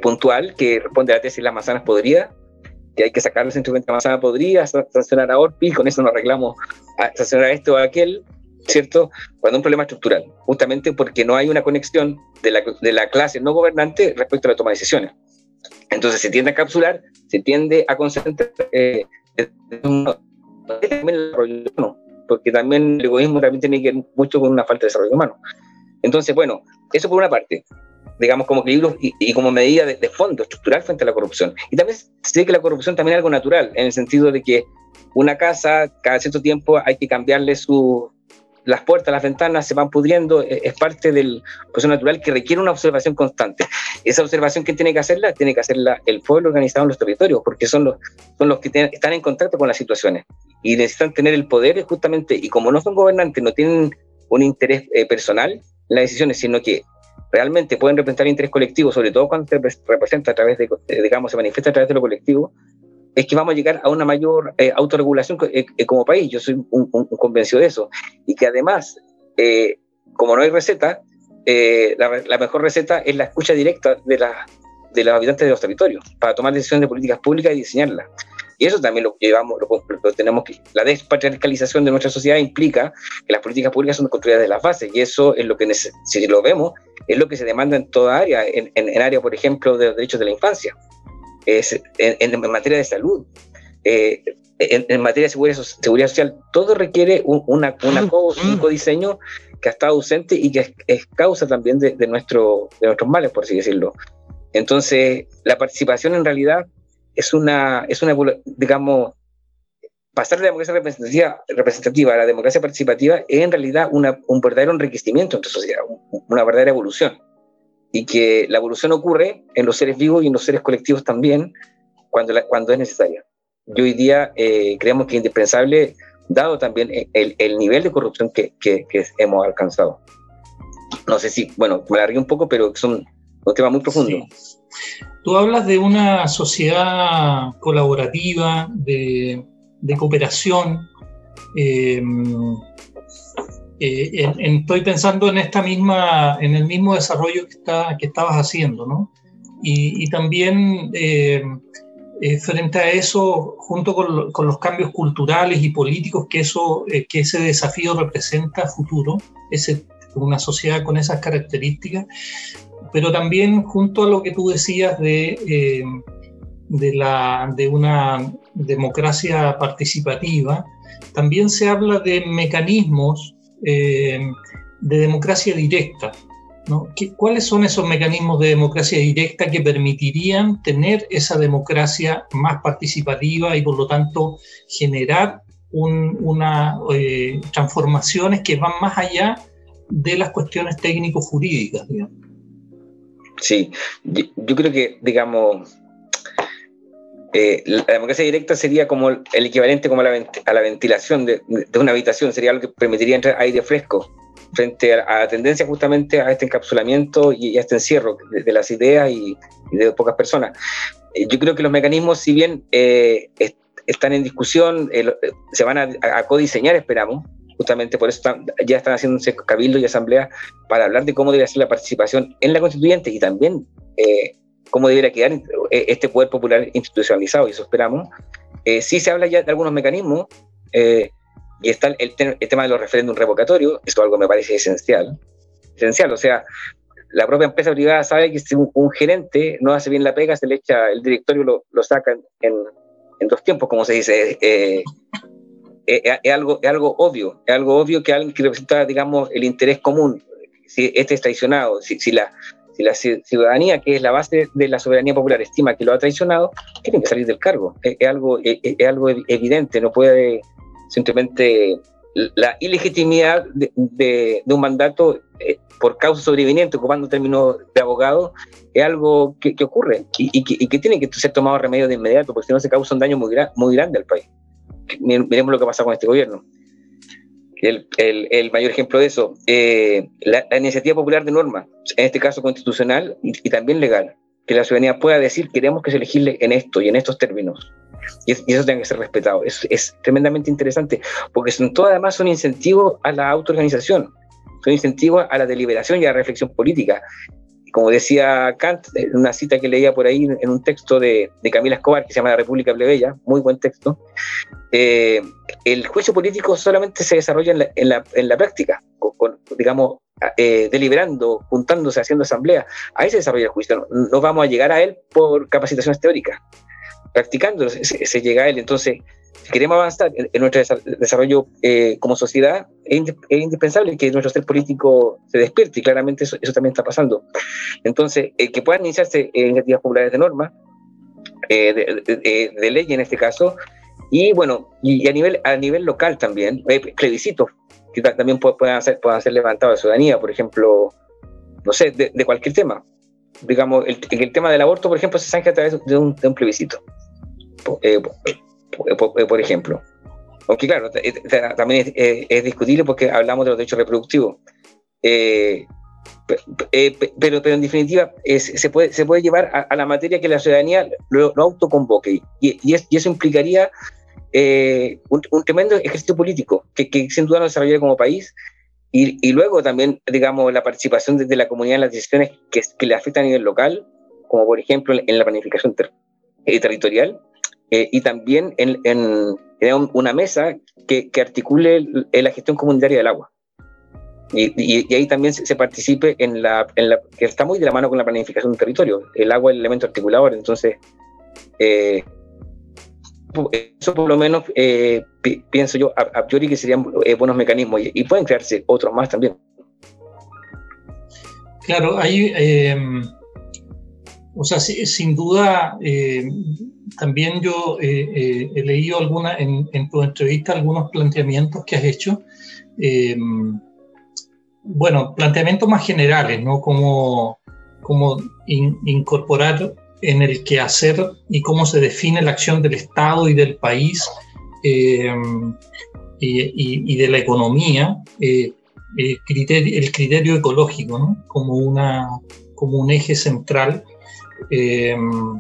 puntual, que responde a la tesis las manzanas podridas, que hay que sacar los instrumentos de manzana podrida, sancionar a Orpi, con eso nos arreglamos a sancionar a esto o a aquel, ¿cierto? Cuando un problema estructural, justamente porque no hay una conexión de la, de la clase no gobernante respecto a la toma de decisiones. Entonces se tiende a capsular, se tiende a concentrar. Eh, el desarrollo humano, porque también el egoísmo también tiene que ver mucho con una falta de desarrollo humano. Entonces, bueno, eso por una parte, digamos, como equilibrio y, como medida de, de, fondo, estructural frente a la corrupción. Y también sé que la corrupción también es algo natural, en el sentido de que una casa, cada cierto tiempo hay que cambiarle su, las puertas, las ventanas se van pudriendo, e, es parte del proceso natural que requiere una observación constante. Esa observación, ¿quién tiene que hacerla? Tiene que hacerla el pueblo organizado en los territorios, porque son los, son los que están en contacto con las situaciones y necesitan tener el poder justamente, y como no son gobernantes, no tienen un interés eh, personal en las decisiones, sino que realmente pueden representar interés colectivo, sobre todo cuando se representa a través de, digamos, se manifiesta a través de lo colectivo, es que vamos a llegar a una mayor eh, autorregulación eh, eh, como país. Yo soy un, convencido de eso. Y que además, como no hay receta, la, mejor receta es la escucha directa de, la, de los habitantes de los territorios para tomar decisiones de políticas públicas y diseñarlas. Y eso también lo llevamos, lo, tenemos que. La despatriarcalización de nuestra sociedad implica que las políticas públicas son construidas de las bases, y eso es lo que, si lo vemos, es lo que se demanda en toda área, en, en, en área, por ejemplo, de los derechos de la infancia en, materia de salud, eh, en, materia de seguridad, seguridad, social, todo requiere un, una, un codiseño que ha estado ausente y que es, causa también de, nuestro, de nuestros males, por así decirlo. Entonces, la participación en realidad es una, es una digamos, pasar de la democracia representativa, representativa a la democracia participativa es en realidad una, un verdadero enriquecimiento en sociedad, una verdadera evolución y que la evolución ocurre en los seres vivos y en los seres colectivos también cuando, cuando es necesaria. Y hoy día eh, creemos que es indispensable, dado también el, el nivel de corrupción que, que, hemos alcanzado. No sé si, bueno, me alargué un poco, pero son un tema muy profundo. Tú hablas de una sociedad colaborativa, de, de cooperación. Eh, eh, estoy pensando en esta misma, en el mismo desarrollo que, está, que estabas haciendo, ¿no? Y, también eh, eh, frente a eso, junto con, con, los cambios culturales y políticos que, eso, que ese desafío representa futuro, ese, una sociedad con esas características, pero también junto a lo que tú decías de, de, la, de una democracia participativa, también se habla de mecanismos eh, de democracia directa. ¿Cuáles son esos mecanismos de democracia directa que permitirían tener esa democracia más participativa y por lo tanto generar una, eh, transformaciones que van más allá de las cuestiones técnico-jurídicas? Sí, yo, creo que, digamos, eh, la democracia directa sería como el equivalente como a la, ventilación de, una habitación, sería algo que permitiría entrar aire fresco frente a, la tendencia justamente a este encapsulamiento y, a este encierro de, las ideas y, de pocas personas. Eh, yo creo que los mecanismos, si bien eh, están en discusión, se van a, codiseñar, esperamos, justamente por eso ya están haciéndose cabildos y asambleas para hablar de cómo debe ser la participación en la constituyente y también cómo debería quedar eh, este poder popular institucionalizado, y eso esperamos. Eh, sí se habla ya de algunos mecanismos, eh, y está el, tema de los referéndums revocatorios, esto algo me parece esencial. Esencial, o sea, la propia empresa privada sabe que si un, gerente no hace bien la pega, se le echa, el directorio lo, lo saca en, en, dos tiempos, como se dice. es, algo, es algo obvio, es algo obvio que alguien que representa, digamos, el interés común, si este es traicionado, si, si la, si la ciudadanía, que es la base de la soberanía popular, estima que lo ha traicionado, tiene que salir del cargo. Es, algo, es, algo evidente, no puede simplemente la ilegitimidad de, un mandato eh, por causa sobreviniente, ocupando términos de abogado, es algo que, ocurre y, que, tiene que ser tomado remedio de inmediato, porque si no se causa un daño muy, muy grande al país. Miremos lo que pasa con este gobierno el, el, mayor ejemplo de eso, eh, la, iniciativa popular de norma, en este caso constitucional y, también legal, que la ciudadanía pueda decir queremos que se legisle en esto y en estos términos. Y, eso tiene que ser respetado. Es, es, tremendamente interesante, porque son todo además son incentivos a la autoorganización, son incentivos a la deliberación y a la reflexión política como decía Kant, en una cita que leía por ahí en un texto de, de Camila Escobar que se llama La República Plebeya, muy buen texto, eh, el juicio político solamente se desarrolla en la, en la, en la práctica, con, digamos, eh, deliberando, juntándose, haciendo asamblea. Ahí se desarrolla el juicio. No, vamos a llegar a él por capacitaciones teóricas. Practicando se, se, llega a él. Entonces, si queremos avanzar en, nuestro desarrollo eh, como sociedad, es, indispensable que nuestro ser político se despierte y claramente eso, también está pasando. Entonces, eh, que puedan iniciarse iniciativas populares de norma, eh, de, ley en este caso, y bueno, y, a, nivel, a nivel local también, plebiscitos que también puedan ser, puedan ser levantados de ciudadanía, por ejemplo, no sé, de, cualquier tema. Digamos, el, el, tema del aborto, por ejemplo, se zanja a través de un, de un plebiscito. Eh, eh, por, ejemplo. Aunque claro, eh, también es, discutible porque hablamos de los derechos reproductivos. pero, pero en definitiva se, puede, se puede llevar a, la materia que la ciudadanía lo, autoconvoque y, y, eso implicaría un, tremendo ejercicio político que, que sin duda nos desarrollaría como país y, y, luego también, digamos, la participación desde la comunidad en las decisiones que, que le afectan a nivel local, como por ejemplo en la planificación territorial, eh, y también en, en, una mesa que, que, articule la gestión comunitaria del agua. Y, y, ahí también se, participe en la, en la, que está muy de la mano con la planificación del territorio. El agua es el elemento articulador, entonces eh, eso por lo menos eh, pienso yo a, priori que serían buenos mecanismos y, pueden crearse otros más también. Claro, hay, o sea, sin duda también yo eh, eh, he leído alguna, en, tu entrevista algunos planteamientos que has hecho. Bueno, planteamientos más generales, ¿no? Como, como incorporar en el quehacer y cómo se define la acción del Estado y del país y, de la economía, eh, el, criterio, ecológico, ¿no? Como, una, como un eje central. Em,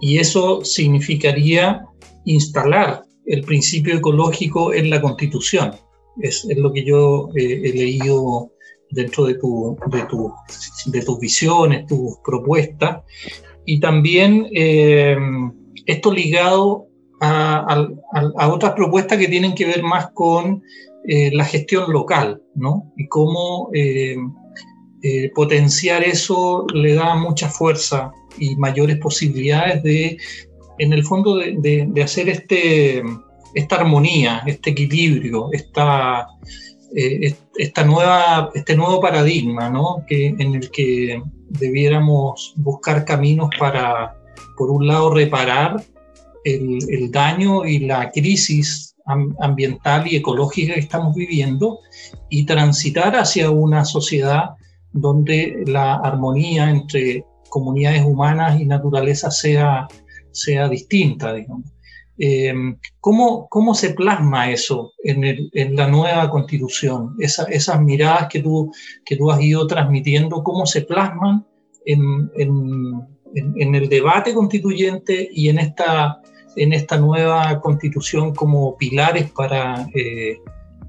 y eso significaría instalar el principio ecológico en la Constitución. Es, lo que yo eh, he leído dentro de, tu, de, tu, de, tus visiones, tus propuestas, y también eh, esto ligado a, a, otras propuestas que tienen que ver más con eh, la gestión local, ¿no? Y cómo potenciar eso le da mucha fuerza y mayores posibilidades de, en el fondo, de, de, hacer este, esta armonía, este equilibrio, esta, eh, esta nueva, este nuevo paradigma, ¿no? que, en el que debiéramos buscar caminos para, por un lado, reparar el, el daño y la crisis ambiental y ecológica que estamos viviendo y transitar hacia una sociedad donde la armonía entre comunidades humanas y naturaleza sea, sea distinta, digamos. Em, ¿cómo, ¿cómo, se plasma eso en, el, en la nueva constitución? Esa, esas miradas que tú, que tú has ido transmitiendo, ¿cómo se plasman en, en, el debate constituyente y en esta, en esta nueva constitución como pilares para eh,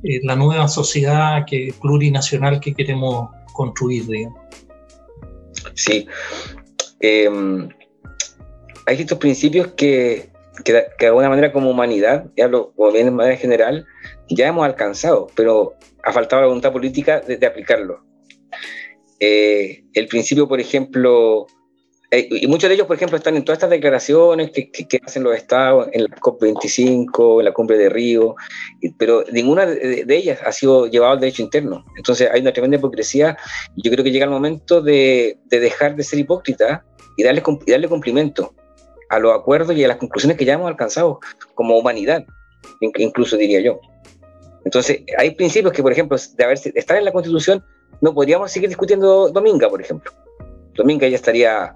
eh, la nueva sociedad que, plurinacional que queremos construir? Digamos? Sí. Em, hay estos principios que, que, de alguna manera como humanidad, y hablo bien de manera general, ya hemos alcanzado, pero ha faltado la voluntad política de, aplicarlo. Eh, el principio, por ejemplo, eh, y muchos de ellos, por ejemplo, están en todas estas declaraciones que, que, hacen los estados en la COP25, en la cumbre de Río, pero ninguna de, ellas ha sido llevada al derecho interno. Entonces hay una tremenda hipocresía yo creo que llega el momento de, de dejar de ser hipócrita y darle, y darle cumplimiento a los acuerdos y a las conclusiones que ya hemos alcanzado como humanidad, incluso diría yo. Entonces, hay principios que, por ejemplo, de haber, estar en la Constitución, no podríamos seguir discutiendo Dominga, por ejemplo. Dominga ya estaría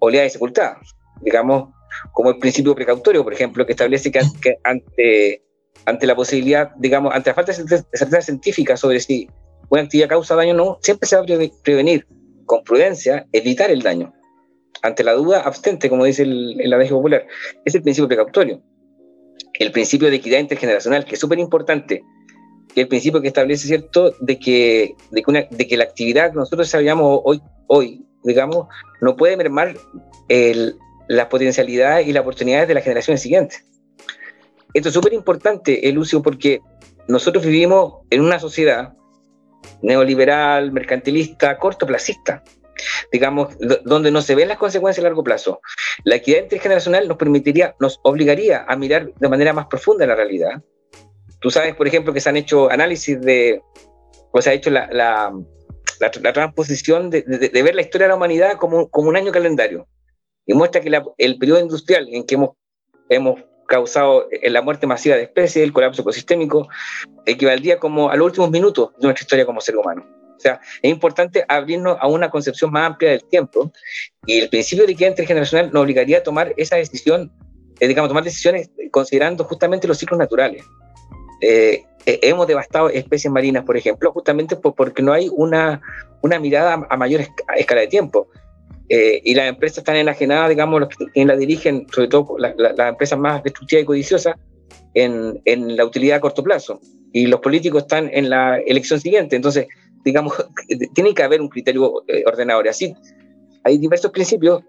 oleada y sepultada, digamos, como el principio precautorio, por ejemplo, que establece que, ante, ante la posibilidad, digamos, ante la falta de certeza científica sobre si una actividad causa daño o no, siempre se va a prevenir con prudencia, evitar el daño. Ante la duda, abstente, como dice el, el popular. Es el principio precautorio. El principio de equidad intergeneracional, que es súper importante. El principio que establece, ¿cierto?, de que, de que, la actividad que nosotros desarrollamos hoy, hoy digamos, no puede mermar el, las potencialidades y las oportunidades de las generaciones siguientes. Esto es súper importante, Lucio, porque nosotros vivimos en una sociedad neoliberal, mercantilista, cortoplacista. Digamos, donde no se ven las consecuencias a largo plazo. La equidad intergeneracional nos permitiría, nos obligaría a mirar de manera más profunda la realidad. Tú sabes, por ejemplo, que se han hecho análisis de, o se ha hecho la, la, la, transposición de, de, ver la historia de la humanidad como, como un año calendario. Y muestra que el periodo industrial en que hemos, hemos causado la muerte masiva de especies, el colapso ecosistémico, equivaldría como a los últimos minutos de nuestra historia como ser humano. O sea, es importante abrirnos a una concepción más amplia del tiempo y el principio de equidad intergeneracional nos obligaría a tomar esa decisión, eh, digamos, tomar decisiones considerando justamente los ciclos naturales. Eh, eh, hemos devastado especies marinas, por ejemplo, justamente porque no hay una, una mirada a mayor escala de tiempo. y las empresas están enajenadas, digamos, los que la dirigen, sobre todo las empresas más destructivas y codiciosas, en, en, la utilidad a corto plazo. Y los políticos están en la elección siguiente. Entonces, digamos, tiene que haber un criterio eh, ordenador. Así, hay diversos principios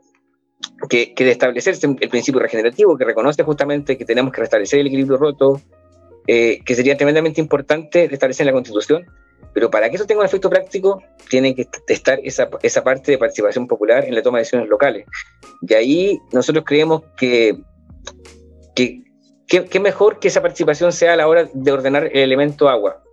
que, que de establecerse el principio regenerativo, que reconoce justamente que tenemos que restablecer el equilibrio roto, eh, que sería tremendamente importante establecer en la Constitución, pero para que eso tenga un efecto práctico, tiene que estar esa, esa parte de participación popular en la toma de decisiones locales. Y ahí nosotros creemos que, que, que, mejor que esa participación sea a la hora de ordenar el elemento agua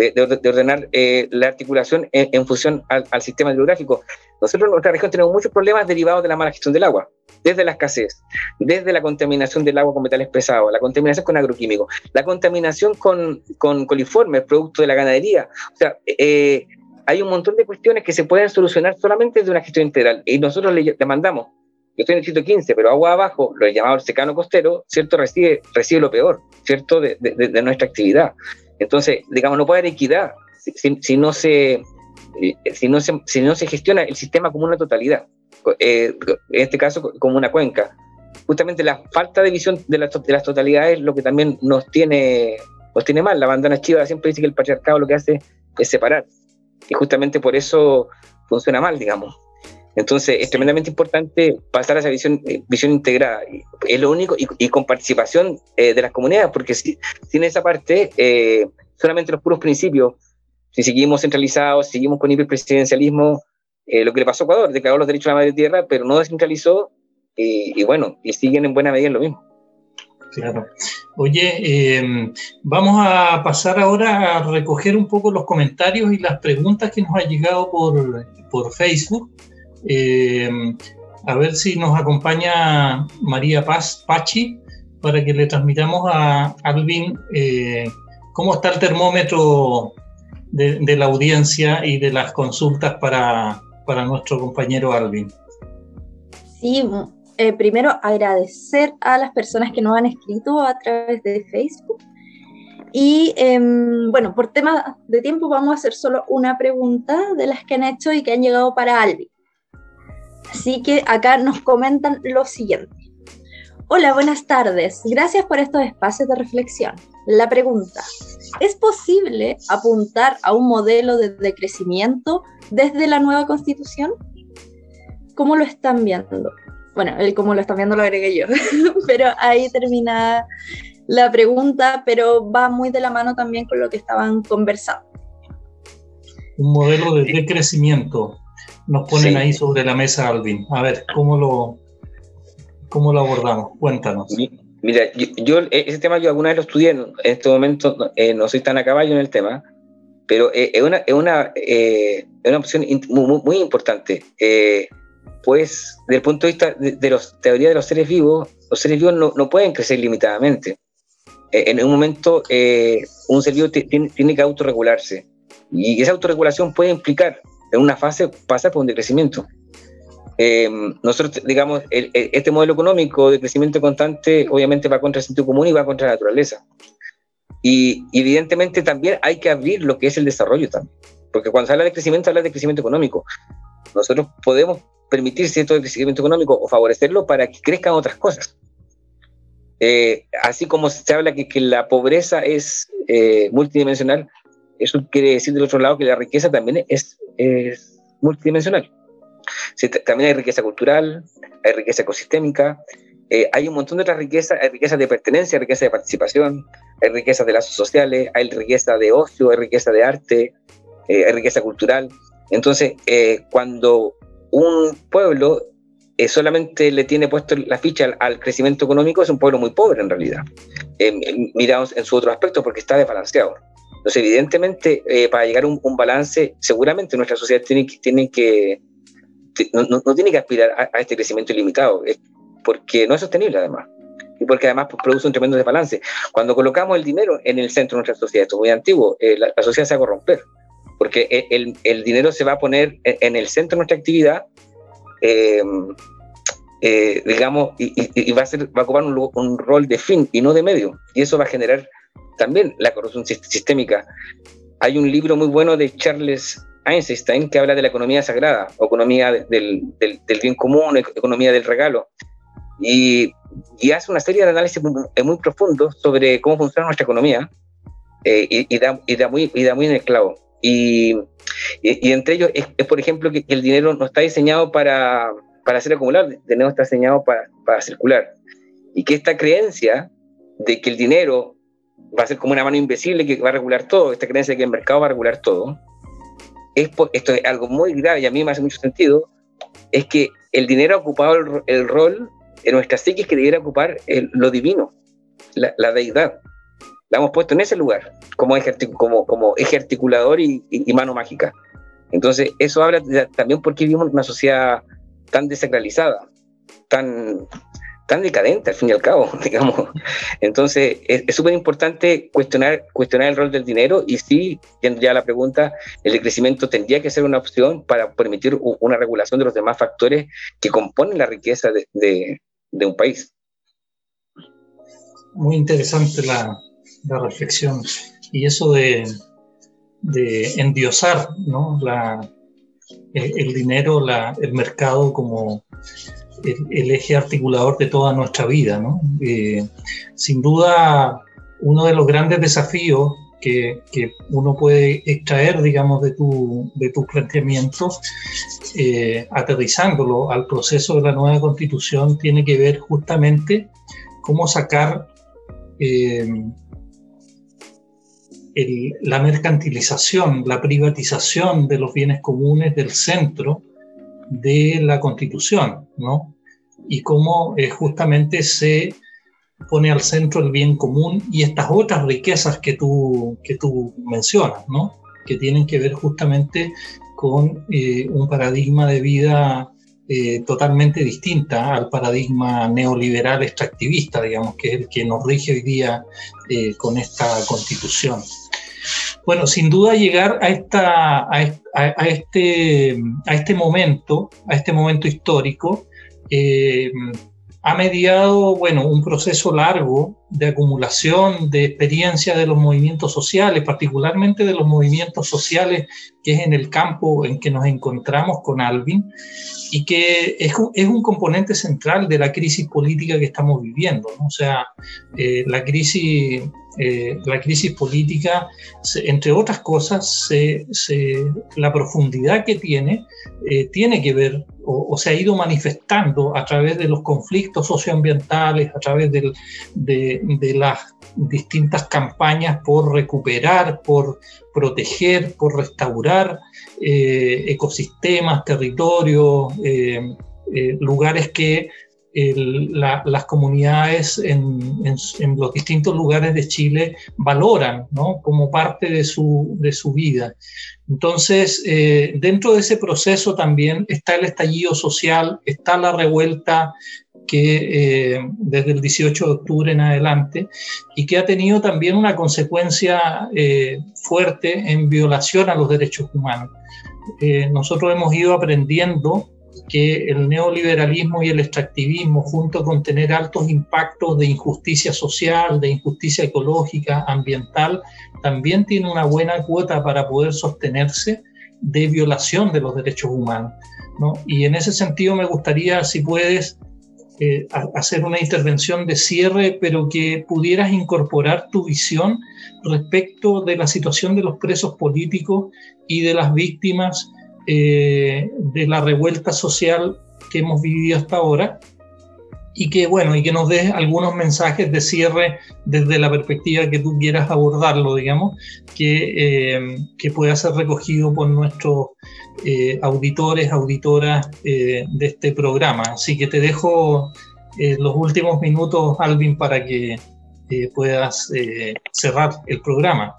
de, ordenar eh, la articulación en, función al, sistema hidrográfico. Nosotros en nuestra región tenemos muchos problemas derivados de la mala gestión del agua, desde la escasez, desde la contaminación del agua con metales pesados, la contaminación con agroquímicos, la contaminación con, con coliformes, producto de la ganadería. O sea, eh, hay un montón de cuestiones que se pueden solucionar solamente desde una gestión integral. Y nosotros le, mandamos, yo estoy en el sitio 15, pero agua abajo, lo llamado secano costero, ¿cierto? Recibe, recibe lo peor, ¿cierto? De, de nuestra actividad. Entonces, digamos, no puede haber equidad si, no, se, eh, si, no, se, si no se gestiona el sistema como una totalidad, eh, en este caso como una cuenca. Justamente la falta de visión de, las totalidades es lo que también nos tiene, nos tiene mal. La bandana chiva siempre dice que el patriarcado lo que hace es separar. Y justamente por eso funciona mal, digamos. Entonces es tremendamente importante pasar a esa visión, eh, visión integrada. Es lo único, y, con participación eh, de las comunidades, porque si, sin esa parte, eh, solamente los puros principios, si seguimos centralizados, seguimos con hiperpresidencialismo, lo que le pasó a Ecuador, declaró los derechos de la madre tierra, pero no descentralizó, y, bueno, y siguen en buena medida en lo mismo. Claro. Oye, vamos a pasar ahora a recoger un poco los comentarios y las preguntas que nos han llegado por, por Facebook. Eh, a ver si nos acompaña María Paz Pachi para que le transmitamos a Alvin eh, cómo está el termómetro de, la audiencia y de las consultas para, para nuestro compañero Alvin. Sí, eh, primero agradecer a las personas que nos han escrito a través de Facebook. Y em, bueno, por tema de tiempo vamos a hacer solo una pregunta de las que han hecho y que han llegado para Alvin. Así que acá nos comentan lo siguiente. Hola, buenas tardes. Gracias por estos espacios de reflexión. La pregunta, ¿es posible apuntar a un modelo de decrecimiento desde la nueva constitución? ¿Cómo lo están viendo? Bueno, el cómo lo están viendo lo agregué yo, pero ahí termina la pregunta, pero va muy de la mano también con lo que estaban conversando. Un modelo de decrecimiento nos ponen ahí sobre la mesa, Alvin. A ver, ¿cómo lo, cómo lo abordamos? Cuéntanos. Mira, yo, e, ese tema yo alguna vez lo estudié, en este momento eh, no soy tan a caballo en el tema, pero eh, es, una, es, una, eh, una opción muy, muy importante. pues, desde el punto de vista de, la teoría de los seres vivos, los seres vivos no, no pueden crecer limitadamente. en un momento, un ser vivo tiene que autorregularse. Y esa autorregulación puede implicar en una fase pasa por un decrecimiento. Eh, nosotros, digamos, este modelo económico de crecimiento constante obviamente va contra el sentido común y va contra la naturaleza. Y, evidentemente también hay que abrir lo que es el desarrollo también. Porque cuando se habla de crecimiento, habla de crecimiento económico. Nosotros podemos permitir cierto crecimiento económico o favorecerlo para que crezcan otras cosas. Eh, así como se habla que, que la pobreza es eh, multidimensional, eso quiere decir del otro lado que la riqueza también es, multidimensional. también hay riqueza cultural, hay riqueza ecosistémica, eh, hay un montón de otras riquezas, hay riqueza de pertenencia, hay riqueza de participación, hay riqueza de lazos sociales, hay riqueza de ocio, hay riqueza de arte, eh, hay riqueza cultural. Entonces, eh, cuando un pueblo solamente le tiene puesto la ficha al, crecimiento económico, es un pueblo muy pobre en realidad, miramos en su otro aspecto porque está desbalanceado. Entonces, evidentemente, eh, para llegar a un, balance, seguramente nuestra sociedad tiene que, tiene que no, tiene que aspirar a, este crecimiento ilimitado, porque no es sostenible además. Y porque además pues, produce un tremendo desbalance. Cuando colocamos el dinero en el centro de nuestra sociedad, esto es muy antiguo, la, sociedad se va a corromper, porque el, el, dinero se va a poner en, el centro de nuestra actividad eh, eh, digamos, y, va, a ser, va a ocupar un, rol de fin y no de medio. Y eso va a generar también la corrupción sistémica. Hay un libro muy bueno de Charles Einstein que habla de la economía sagrada, economía del, bien común, economía del regalo. Y, hace una serie de análisis muy, muy profundos sobre cómo funciona nuestra economía eh, y, da, y, muy, y en el clavo. Y, entre ellos es, por ejemplo, que, el dinero no está diseñado para, para ser acumulado, el dinero está diseñado para circular. Y que esta creencia de que el dinero va a ser como una mano invisible que va a regular todo, esta creencia de que el mercado va a regular todo, es esto es algo muy grave y a mí me hace mucho sentido, es que el dinero ha ocupado el, rol en nuestra psiquis que debiera ocupar lo divino, la, la deidad la hemos puesto en ese lugar, como eje, como, como eje y, mano mágica. Entonces, eso habla también porque vivimos en una sociedad tan desacralizada, tan, tan decadente al fin y al cabo, digamos. Entonces, es súper importante cuestionar, cuestionar el rol del dinero y sí, yendo ya la pregunta, el crecimiento tendría que ser una opción para permitir una regulación de los demás factores que componen la riqueza de, un país. Muy interesante la, la reflexión. Y eso de, de endiosar ¿no? la, el, dinero, la, el mercado como el, eje articulador de toda nuestra vida. ¿no? Eh, sin duda, uno de los grandes desafíos que, uno puede extraer, digamos, de tu, de tu planteamiento, eh, aterrizándolo al proceso de la nueva constitución, tiene que ver justamente cómo sacar eh, la mercantilización, la privatización de los bienes comunes del centro de la Constitución, ¿no? Y cómo eh, justamente se pone al centro el bien común y estas otras riquezas que tú, que tú mencionas, ¿no? Que tienen que ver justamente con eh, un paradigma de vida eh, totalmente distinta al paradigma neoliberal extractivista, digamos, que es el que nos rige hoy día con esta constitución. Bueno, sin duda llegar a, esta, a, este, a este momento, a este momento histórico, eh, ha mediado, bueno, un proceso largo de acumulación de experiencia de los movimientos sociales, particularmente de los movimientos sociales que es en el campo en que nos encontramos con Alvin y que es, es un componente central de la crisis política que estamos viviendo. O sea, eh, la crisis eh, la crisis política, entre otras cosas, la profundidad que tiene, eh, tiene que ver o, se ha ido manifestando a través de los conflictos socioambientales, a través de, las distintas campañas por recuperar, por proteger, por restaurar eh, ecosistemas, territorios, lugares que las comunidades en, los distintos lugares de Chile valoran como parte de su, de su vida. Entonces, eh, dentro de ese proceso también está el estallido social, está la revuelta que eh, desde el 18 de octubre en adelante y que ha tenido también una consecuencia eh, fuerte en violación a los derechos humanos. nosotros hemos ido aprendiendo que el neoliberalismo y el extractivismo, junto con tener altos impactos de injusticia social, de injusticia ecológica, ambiental, también tiene una buena cuota para poder sostenerse de violación de los derechos humanos. ¿no? Y en ese sentido me gustaría, si puedes, hacer una intervención de cierre, pero que pudieras incorporar tu visión respecto de la situación de los presos políticos y de las víctimas eh, de la revuelta social que hemos vivido hasta ahora y que bueno, y que nos des algunos mensajes de cierre desde la perspectiva que tú quieras abordarlo, digamos, que, eh, que pueda ser recogido por nuestros eh, auditores, auditoras eh, de este programa. Así que te dejo los últimos minutos, Alvin, para que puedas cerrar el programa.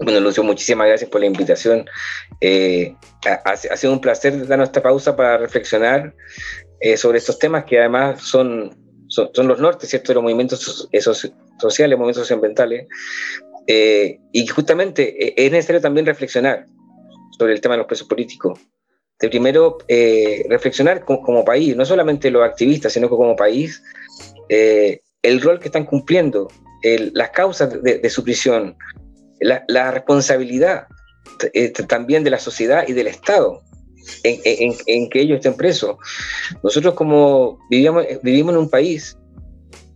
Bueno, Lucio, muchísimas gracias por la invitación. ha, ha, sido un placer dar esta pausa para reflexionar eh, sobre estos temas que además son, son, los nortes, ¿cierto?, de los movimientos esos sociales, movimientos socioambientales. Eh, y justamente eh, es necesario también reflexionar sobre el tema de los presos políticos. De primero, reflexionar como, país, no solamente los activistas, sino como país, el rol que están cumpliendo, las causas de, su prisión, la responsabilidad también de la sociedad y del Estado en, que ellos estén presos. Nosotros como vivíamos, vivimos en un país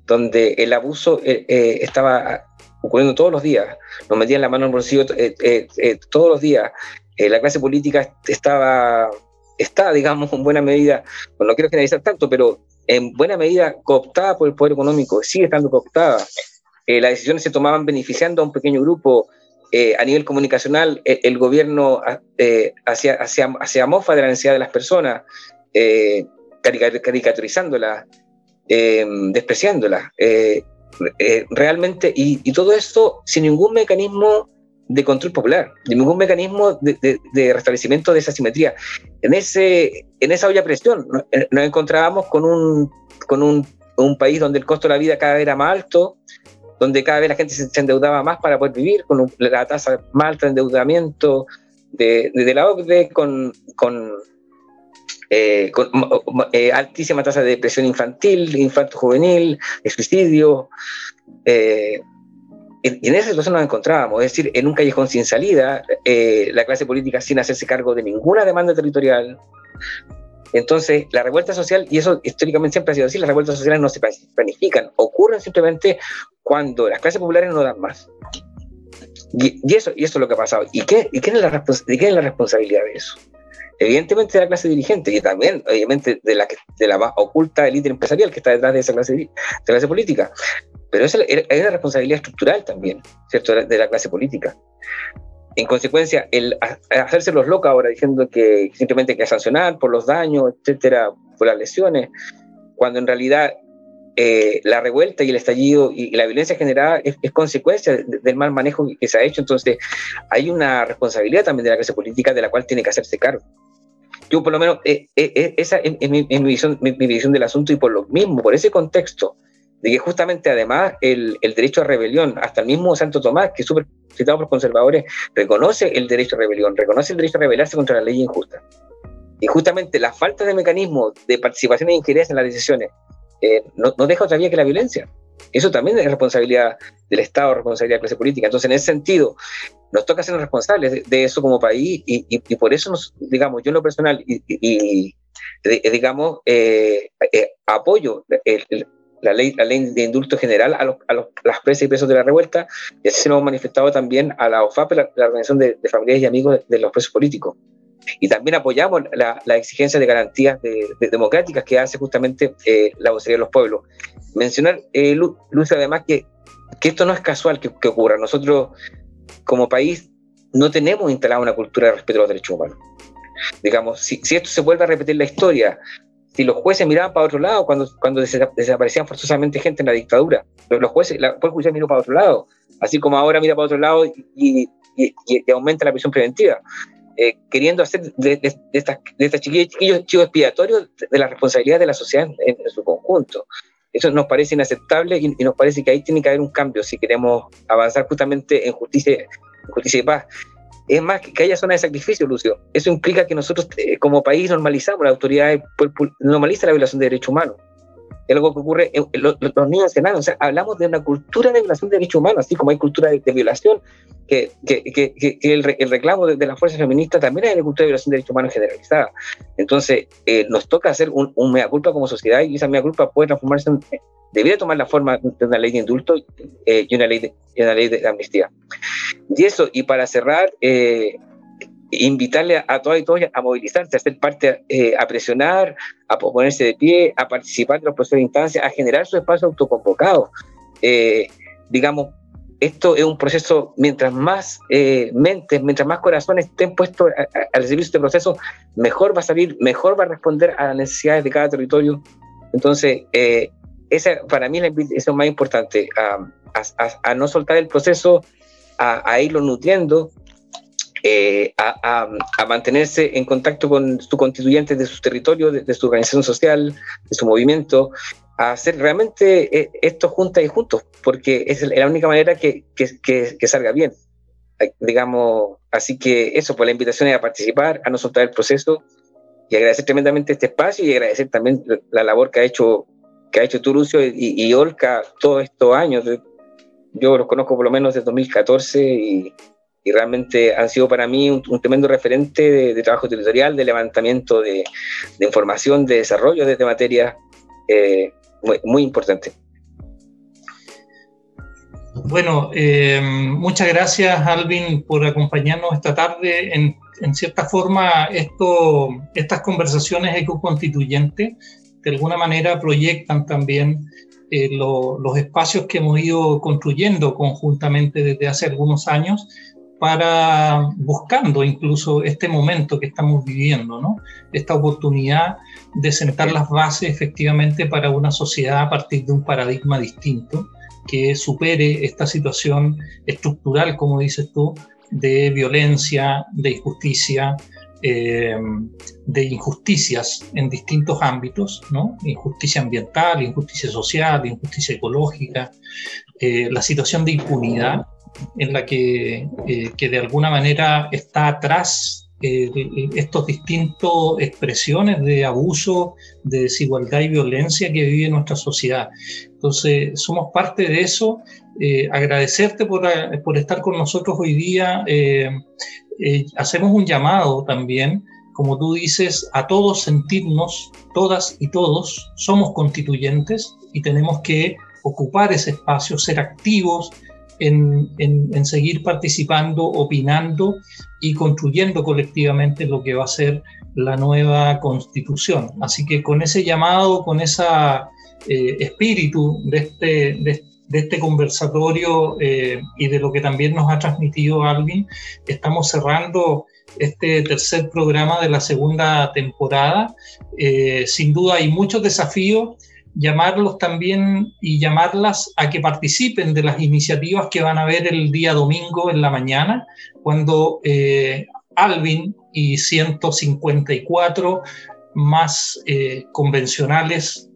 donde el abuso eh, eh, estaba ocurriendo todos los días, nos metían la mano en el bolsillo eh, todos los días, la clase política estaba, está, digamos, en buena medida, no quiero generalizar tanto, pero en buena medida cooptada por el poder económico, sigue estando cooptada. las decisiones se tomaban beneficiando a un pequeño grupo, eh, a nivel comunicacional eh, el gobierno eh, hacía, hacía, mofa de la necesidad de las personas, caricaturizándolas, despreciándolas. realmente, y, todo esto sin ningún mecanismo de control popular, ningún mecanismo de, restablecimiento de esa simetría. En, ese, en esa olla presión nos, encontrábamos con, un, con un, un país donde el costo de la vida cada vez era más alto, donde cada vez la gente se, endeudaba más para poder vivir, con la tasa más alta de endeudamiento de, la OCDE, con, con, eh, eh, altísima tasa de depresión infantil, infanto juvenil, de suicidio. Eh, y en esa situación nos encontrábamos, es decir, en un callejón sin salida, la clase política sin hacerse cargo de ninguna demanda territorial, entonces, la revuelta social, y eso históricamente siempre ha sido así, las revueltas sociales no se planifican, ocurren simplemente cuando las clases populares no dan más. Y, eso, y eso es lo que ha pasado. ¿Y qué, y quién, es la es la responsabilidad de eso? Evidentemente de la clase dirigente y también, obviamente, de la, de la más oculta élite empresarial que está detrás de esa clase, de clase política. Pero es, es una responsabilidad estructural también, ¿cierto?, de la clase política en consecuencia, el hacerse los locos ahora diciendo que simplemente hay que sancionar por los daños, etcétera, por las lesiones, cuando en realidad eh, la revuelta y el estallido y, la violencia generada es, consecuencia del mal manejo que se ha hecho. Entonces, hay una responsabilidad también de la clase política de la cual tiene que hacerse cargo. Yo, por lo menos, eh, eh, esa es mi, visión del asunto y por lo mismo, por ese contexto, de que justamente además el, el, derecho a rebelión, hasta el mismo Santo Tomás, que es súper citado por conservadores, reconoce el derecho a rebelión, reconoce el derecho a rebelarse contra la ley injusta. Y justamente la falta de mecanismos de participación e injerencia en las decisiones eh, no, no, deja otra vía que la violencia. Eso también es responsabilidad del Estado, responsabilidad de la clase política. Entonces, en ese sentido, nos toca ser responsables de, eso como país y, y, por eso, nos, digamos, yo en lo personal y, digamos, eh, eh, apoyo el, la ley, la ley de indulto general a, los, las presas y presos de la revuelta, y así se lo hemos manifestado también a la OFAP, la, Organización de, Familiares y Amigos de, los Presos Políticos. Y también apoyamos la, exigencia de garantías de, democráticas que hace justamente eh, la vocería de los pueblos. Mencionar, eh, además, que, que esto no es casual que, que ocurra. Nosotros, como país, no tenemos instalada una cultura de respeto a los derechos humanos. Digamos, si, si, esto se vuelve a repetir la historia, si los jueces miraban para otro lado cuando, cuando desaparecían forzosamente gente en la dictadura, los jueces, la, el juez miró para otro lado, así como ahora mira para otro lado y, aumenta la prisión preventiva, eh, queriendo hacer de, estas, de estas chiquillos, chiquillos chivos expiatorios de la responsabilidad de la sociedad en, su conjunto. Eso nos parece inaceptable y, nos parece que ahí tiene que haber un cambio si queremos avanzar justamente en justicia, justicia y paz es más que haya zona de sacrificio, Lucio. Eso implica que nosotros eh, como país normalizamos, la autoridad normaliza la violación de derechos humanos. Es algo que ocurre en, los, niños enanos. O sea, hablamos de una cultura de violación de derechos humanos, así como hay cultura de, violación, que, que, que, el, reclamo de, la fuerza feminista también hay una cultura de violación de derechos humanos generalizada. Entonces, eh, nos toca hacer un, mea culpa como sociedad y esa mea culpa puede transformarse en, debería tomar la forma de una ley de indulto eh, y, una ley de, una ley de amnistía. Y eso, y para cerrar, eh, invitarle a, todas y todos a movilizarse, a ser parte, eh, a presionar, a ponerse de pie, a participar de los procesos de instancia, a generar su espacio autoconvocado. Eh, digamos, esto es un proceso, mientras más eh, mentes, mientras más corazones estén puestos al servicio de este proceso, mejor va a salir, mejor va a responder a las necesidades de cada territorio. Entonces, esa para mí es invitación más importante, a, no soltar el proceso, a, irlo nutriendo, eh, a, mantenerse en contacto con su constituyente de su territorio, de, su organización social, de su movimiento, a hacer realmente eh, esto juntas y juntos, porque es la única manera que, que, salga bien. Digamos, así que eso, pues la invitación es a participar, a no soltar el proceso y agradecer tremendamente este espacio y agradecer también la labor que ha hecho que ha hecho Turucio y, y Olca todos estos años. Yo los conozco por lo menos desde 2014 y, y realmente han sido para mí un, tremendo referente de, trabajo territorial, de levantamiento de, información, de desarrollo de, materia eh, muy, importante. Bueno, eh, muchas gracias Alvin por acompañarnos esta tarde. En, en cierta forma, esto, estas conversaciones ecoconstituyentes de alguna manera proyectan también eh, los espacios que hemos ido construyendo conjuntamente desde hace algunos años para buscando incluso este momento que estamos viviendo, ¿no? Esta oportunidad de sentar las bases efectivamente para una sociedad a partir de un paradigma distinto que supere esta situación estructural, como dices tú, de violencia, de injusticia, eh, de injusticias en distintos ámbitos, ¿no? Injusticia ambiental, injusticia social, injusticia ecológica, eh, la situación de impunidad en la que, eh, que de alguna manera está atrás eh, estos distintos expresiones de abuso, de desigualdad y violencia que vive nuestra sociedad. Entonces, somos parte de eso. Eh, agradecerte por, por, estar con nosotros hoy día. Hacemos un llamado también, como tú dices, a todos sentirnos, todas y todos, somos constituyentes y tenemos que ocupar ese espacio, ser activos, en, seguir participando, opinando y construyendo colectivamente lo que va a ser la nueva constitución. Así que con ese llamado, con ese eh, espíritu de este, de, este conversatorio eh, y de lo que también nos ha transmitido Alvin, estamos cerrando este tercer programa de la segunda temporada. Eh, sin duda hay muchos desafíos llamarlos también y llamarlas a que participen de las iniciativas que van a ver el día domingo en la mañana, cuando eh, Alvin y 154 más convencionales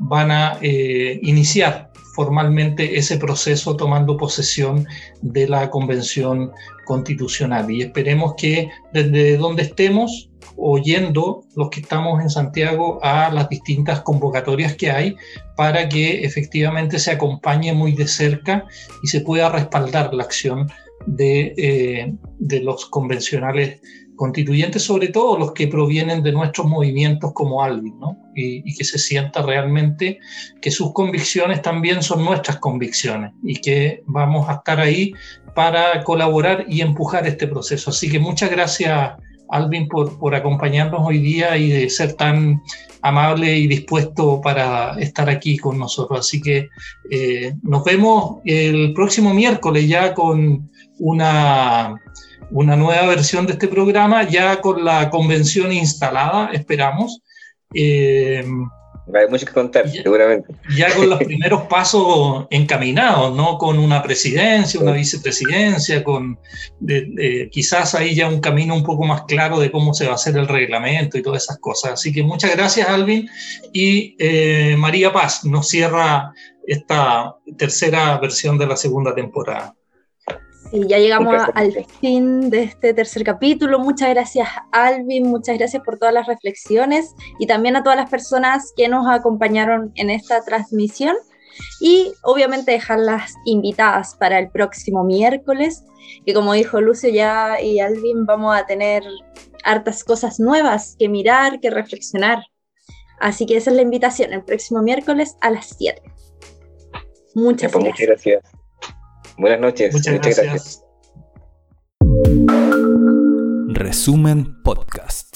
van a iniciar formalmente ese proceso tomando posesión de la convención constitucional. Y esperemos que desde donde estemos, oyendo los que estamos en Santiago a las distintas convocatorias que hay para que efectivamente se acompañe muy de cerca y se pueda respaldar la acción de, eh, de los convencionales constituyentes, sobre todo los que provienen de nuestros movimientos como Alvin, ¿no? y, que se sienta realmente que sus convicciones también son nuestras convicciones y que vamos a estar ahí para colaborar y empujar este proceso. Así que muchas gracias, Alvin, por, por acompañarnos hoy día y de ser tan amable y dispuesto para estar aquí con nosotros. Así que eh, nos vemos el próximo miércoles ya con una una nueva versión de este programa, ya con la convención instalada, esperamos. Eh, hay mucho que contar, seguramente. Ya con los primeros pasos encaminados, ¿no? Con una presidencia, una vicepresidencia, con quizás ahí ya un camino un poco más claro de cómo se va a hacer el reglamento y todas esas cosas. Así que muchas gracias, Alvin. Y eh, María Paz nos cierra esta tercera versión de la segunda temporada. Y ya llegamos al fin de este tercer capítulo. Muchas gracias, Alvin. Muchas gracias por todas las reflexiones y también a todas las personas que nos acompañaron en esta transmisión. Y obviamente dejarlas invitadas para el próximo miércoles, que como dijo Lucio ya y Alvin, vamos a tener hartas cosas nuevas que mirar, que reflexionar. Así que esa es la invitación, el próximo miércoles a las 7. Muchas, gracias. Muchas gracias. Buenas noches. Muchas, gracias. Resumen Podcast.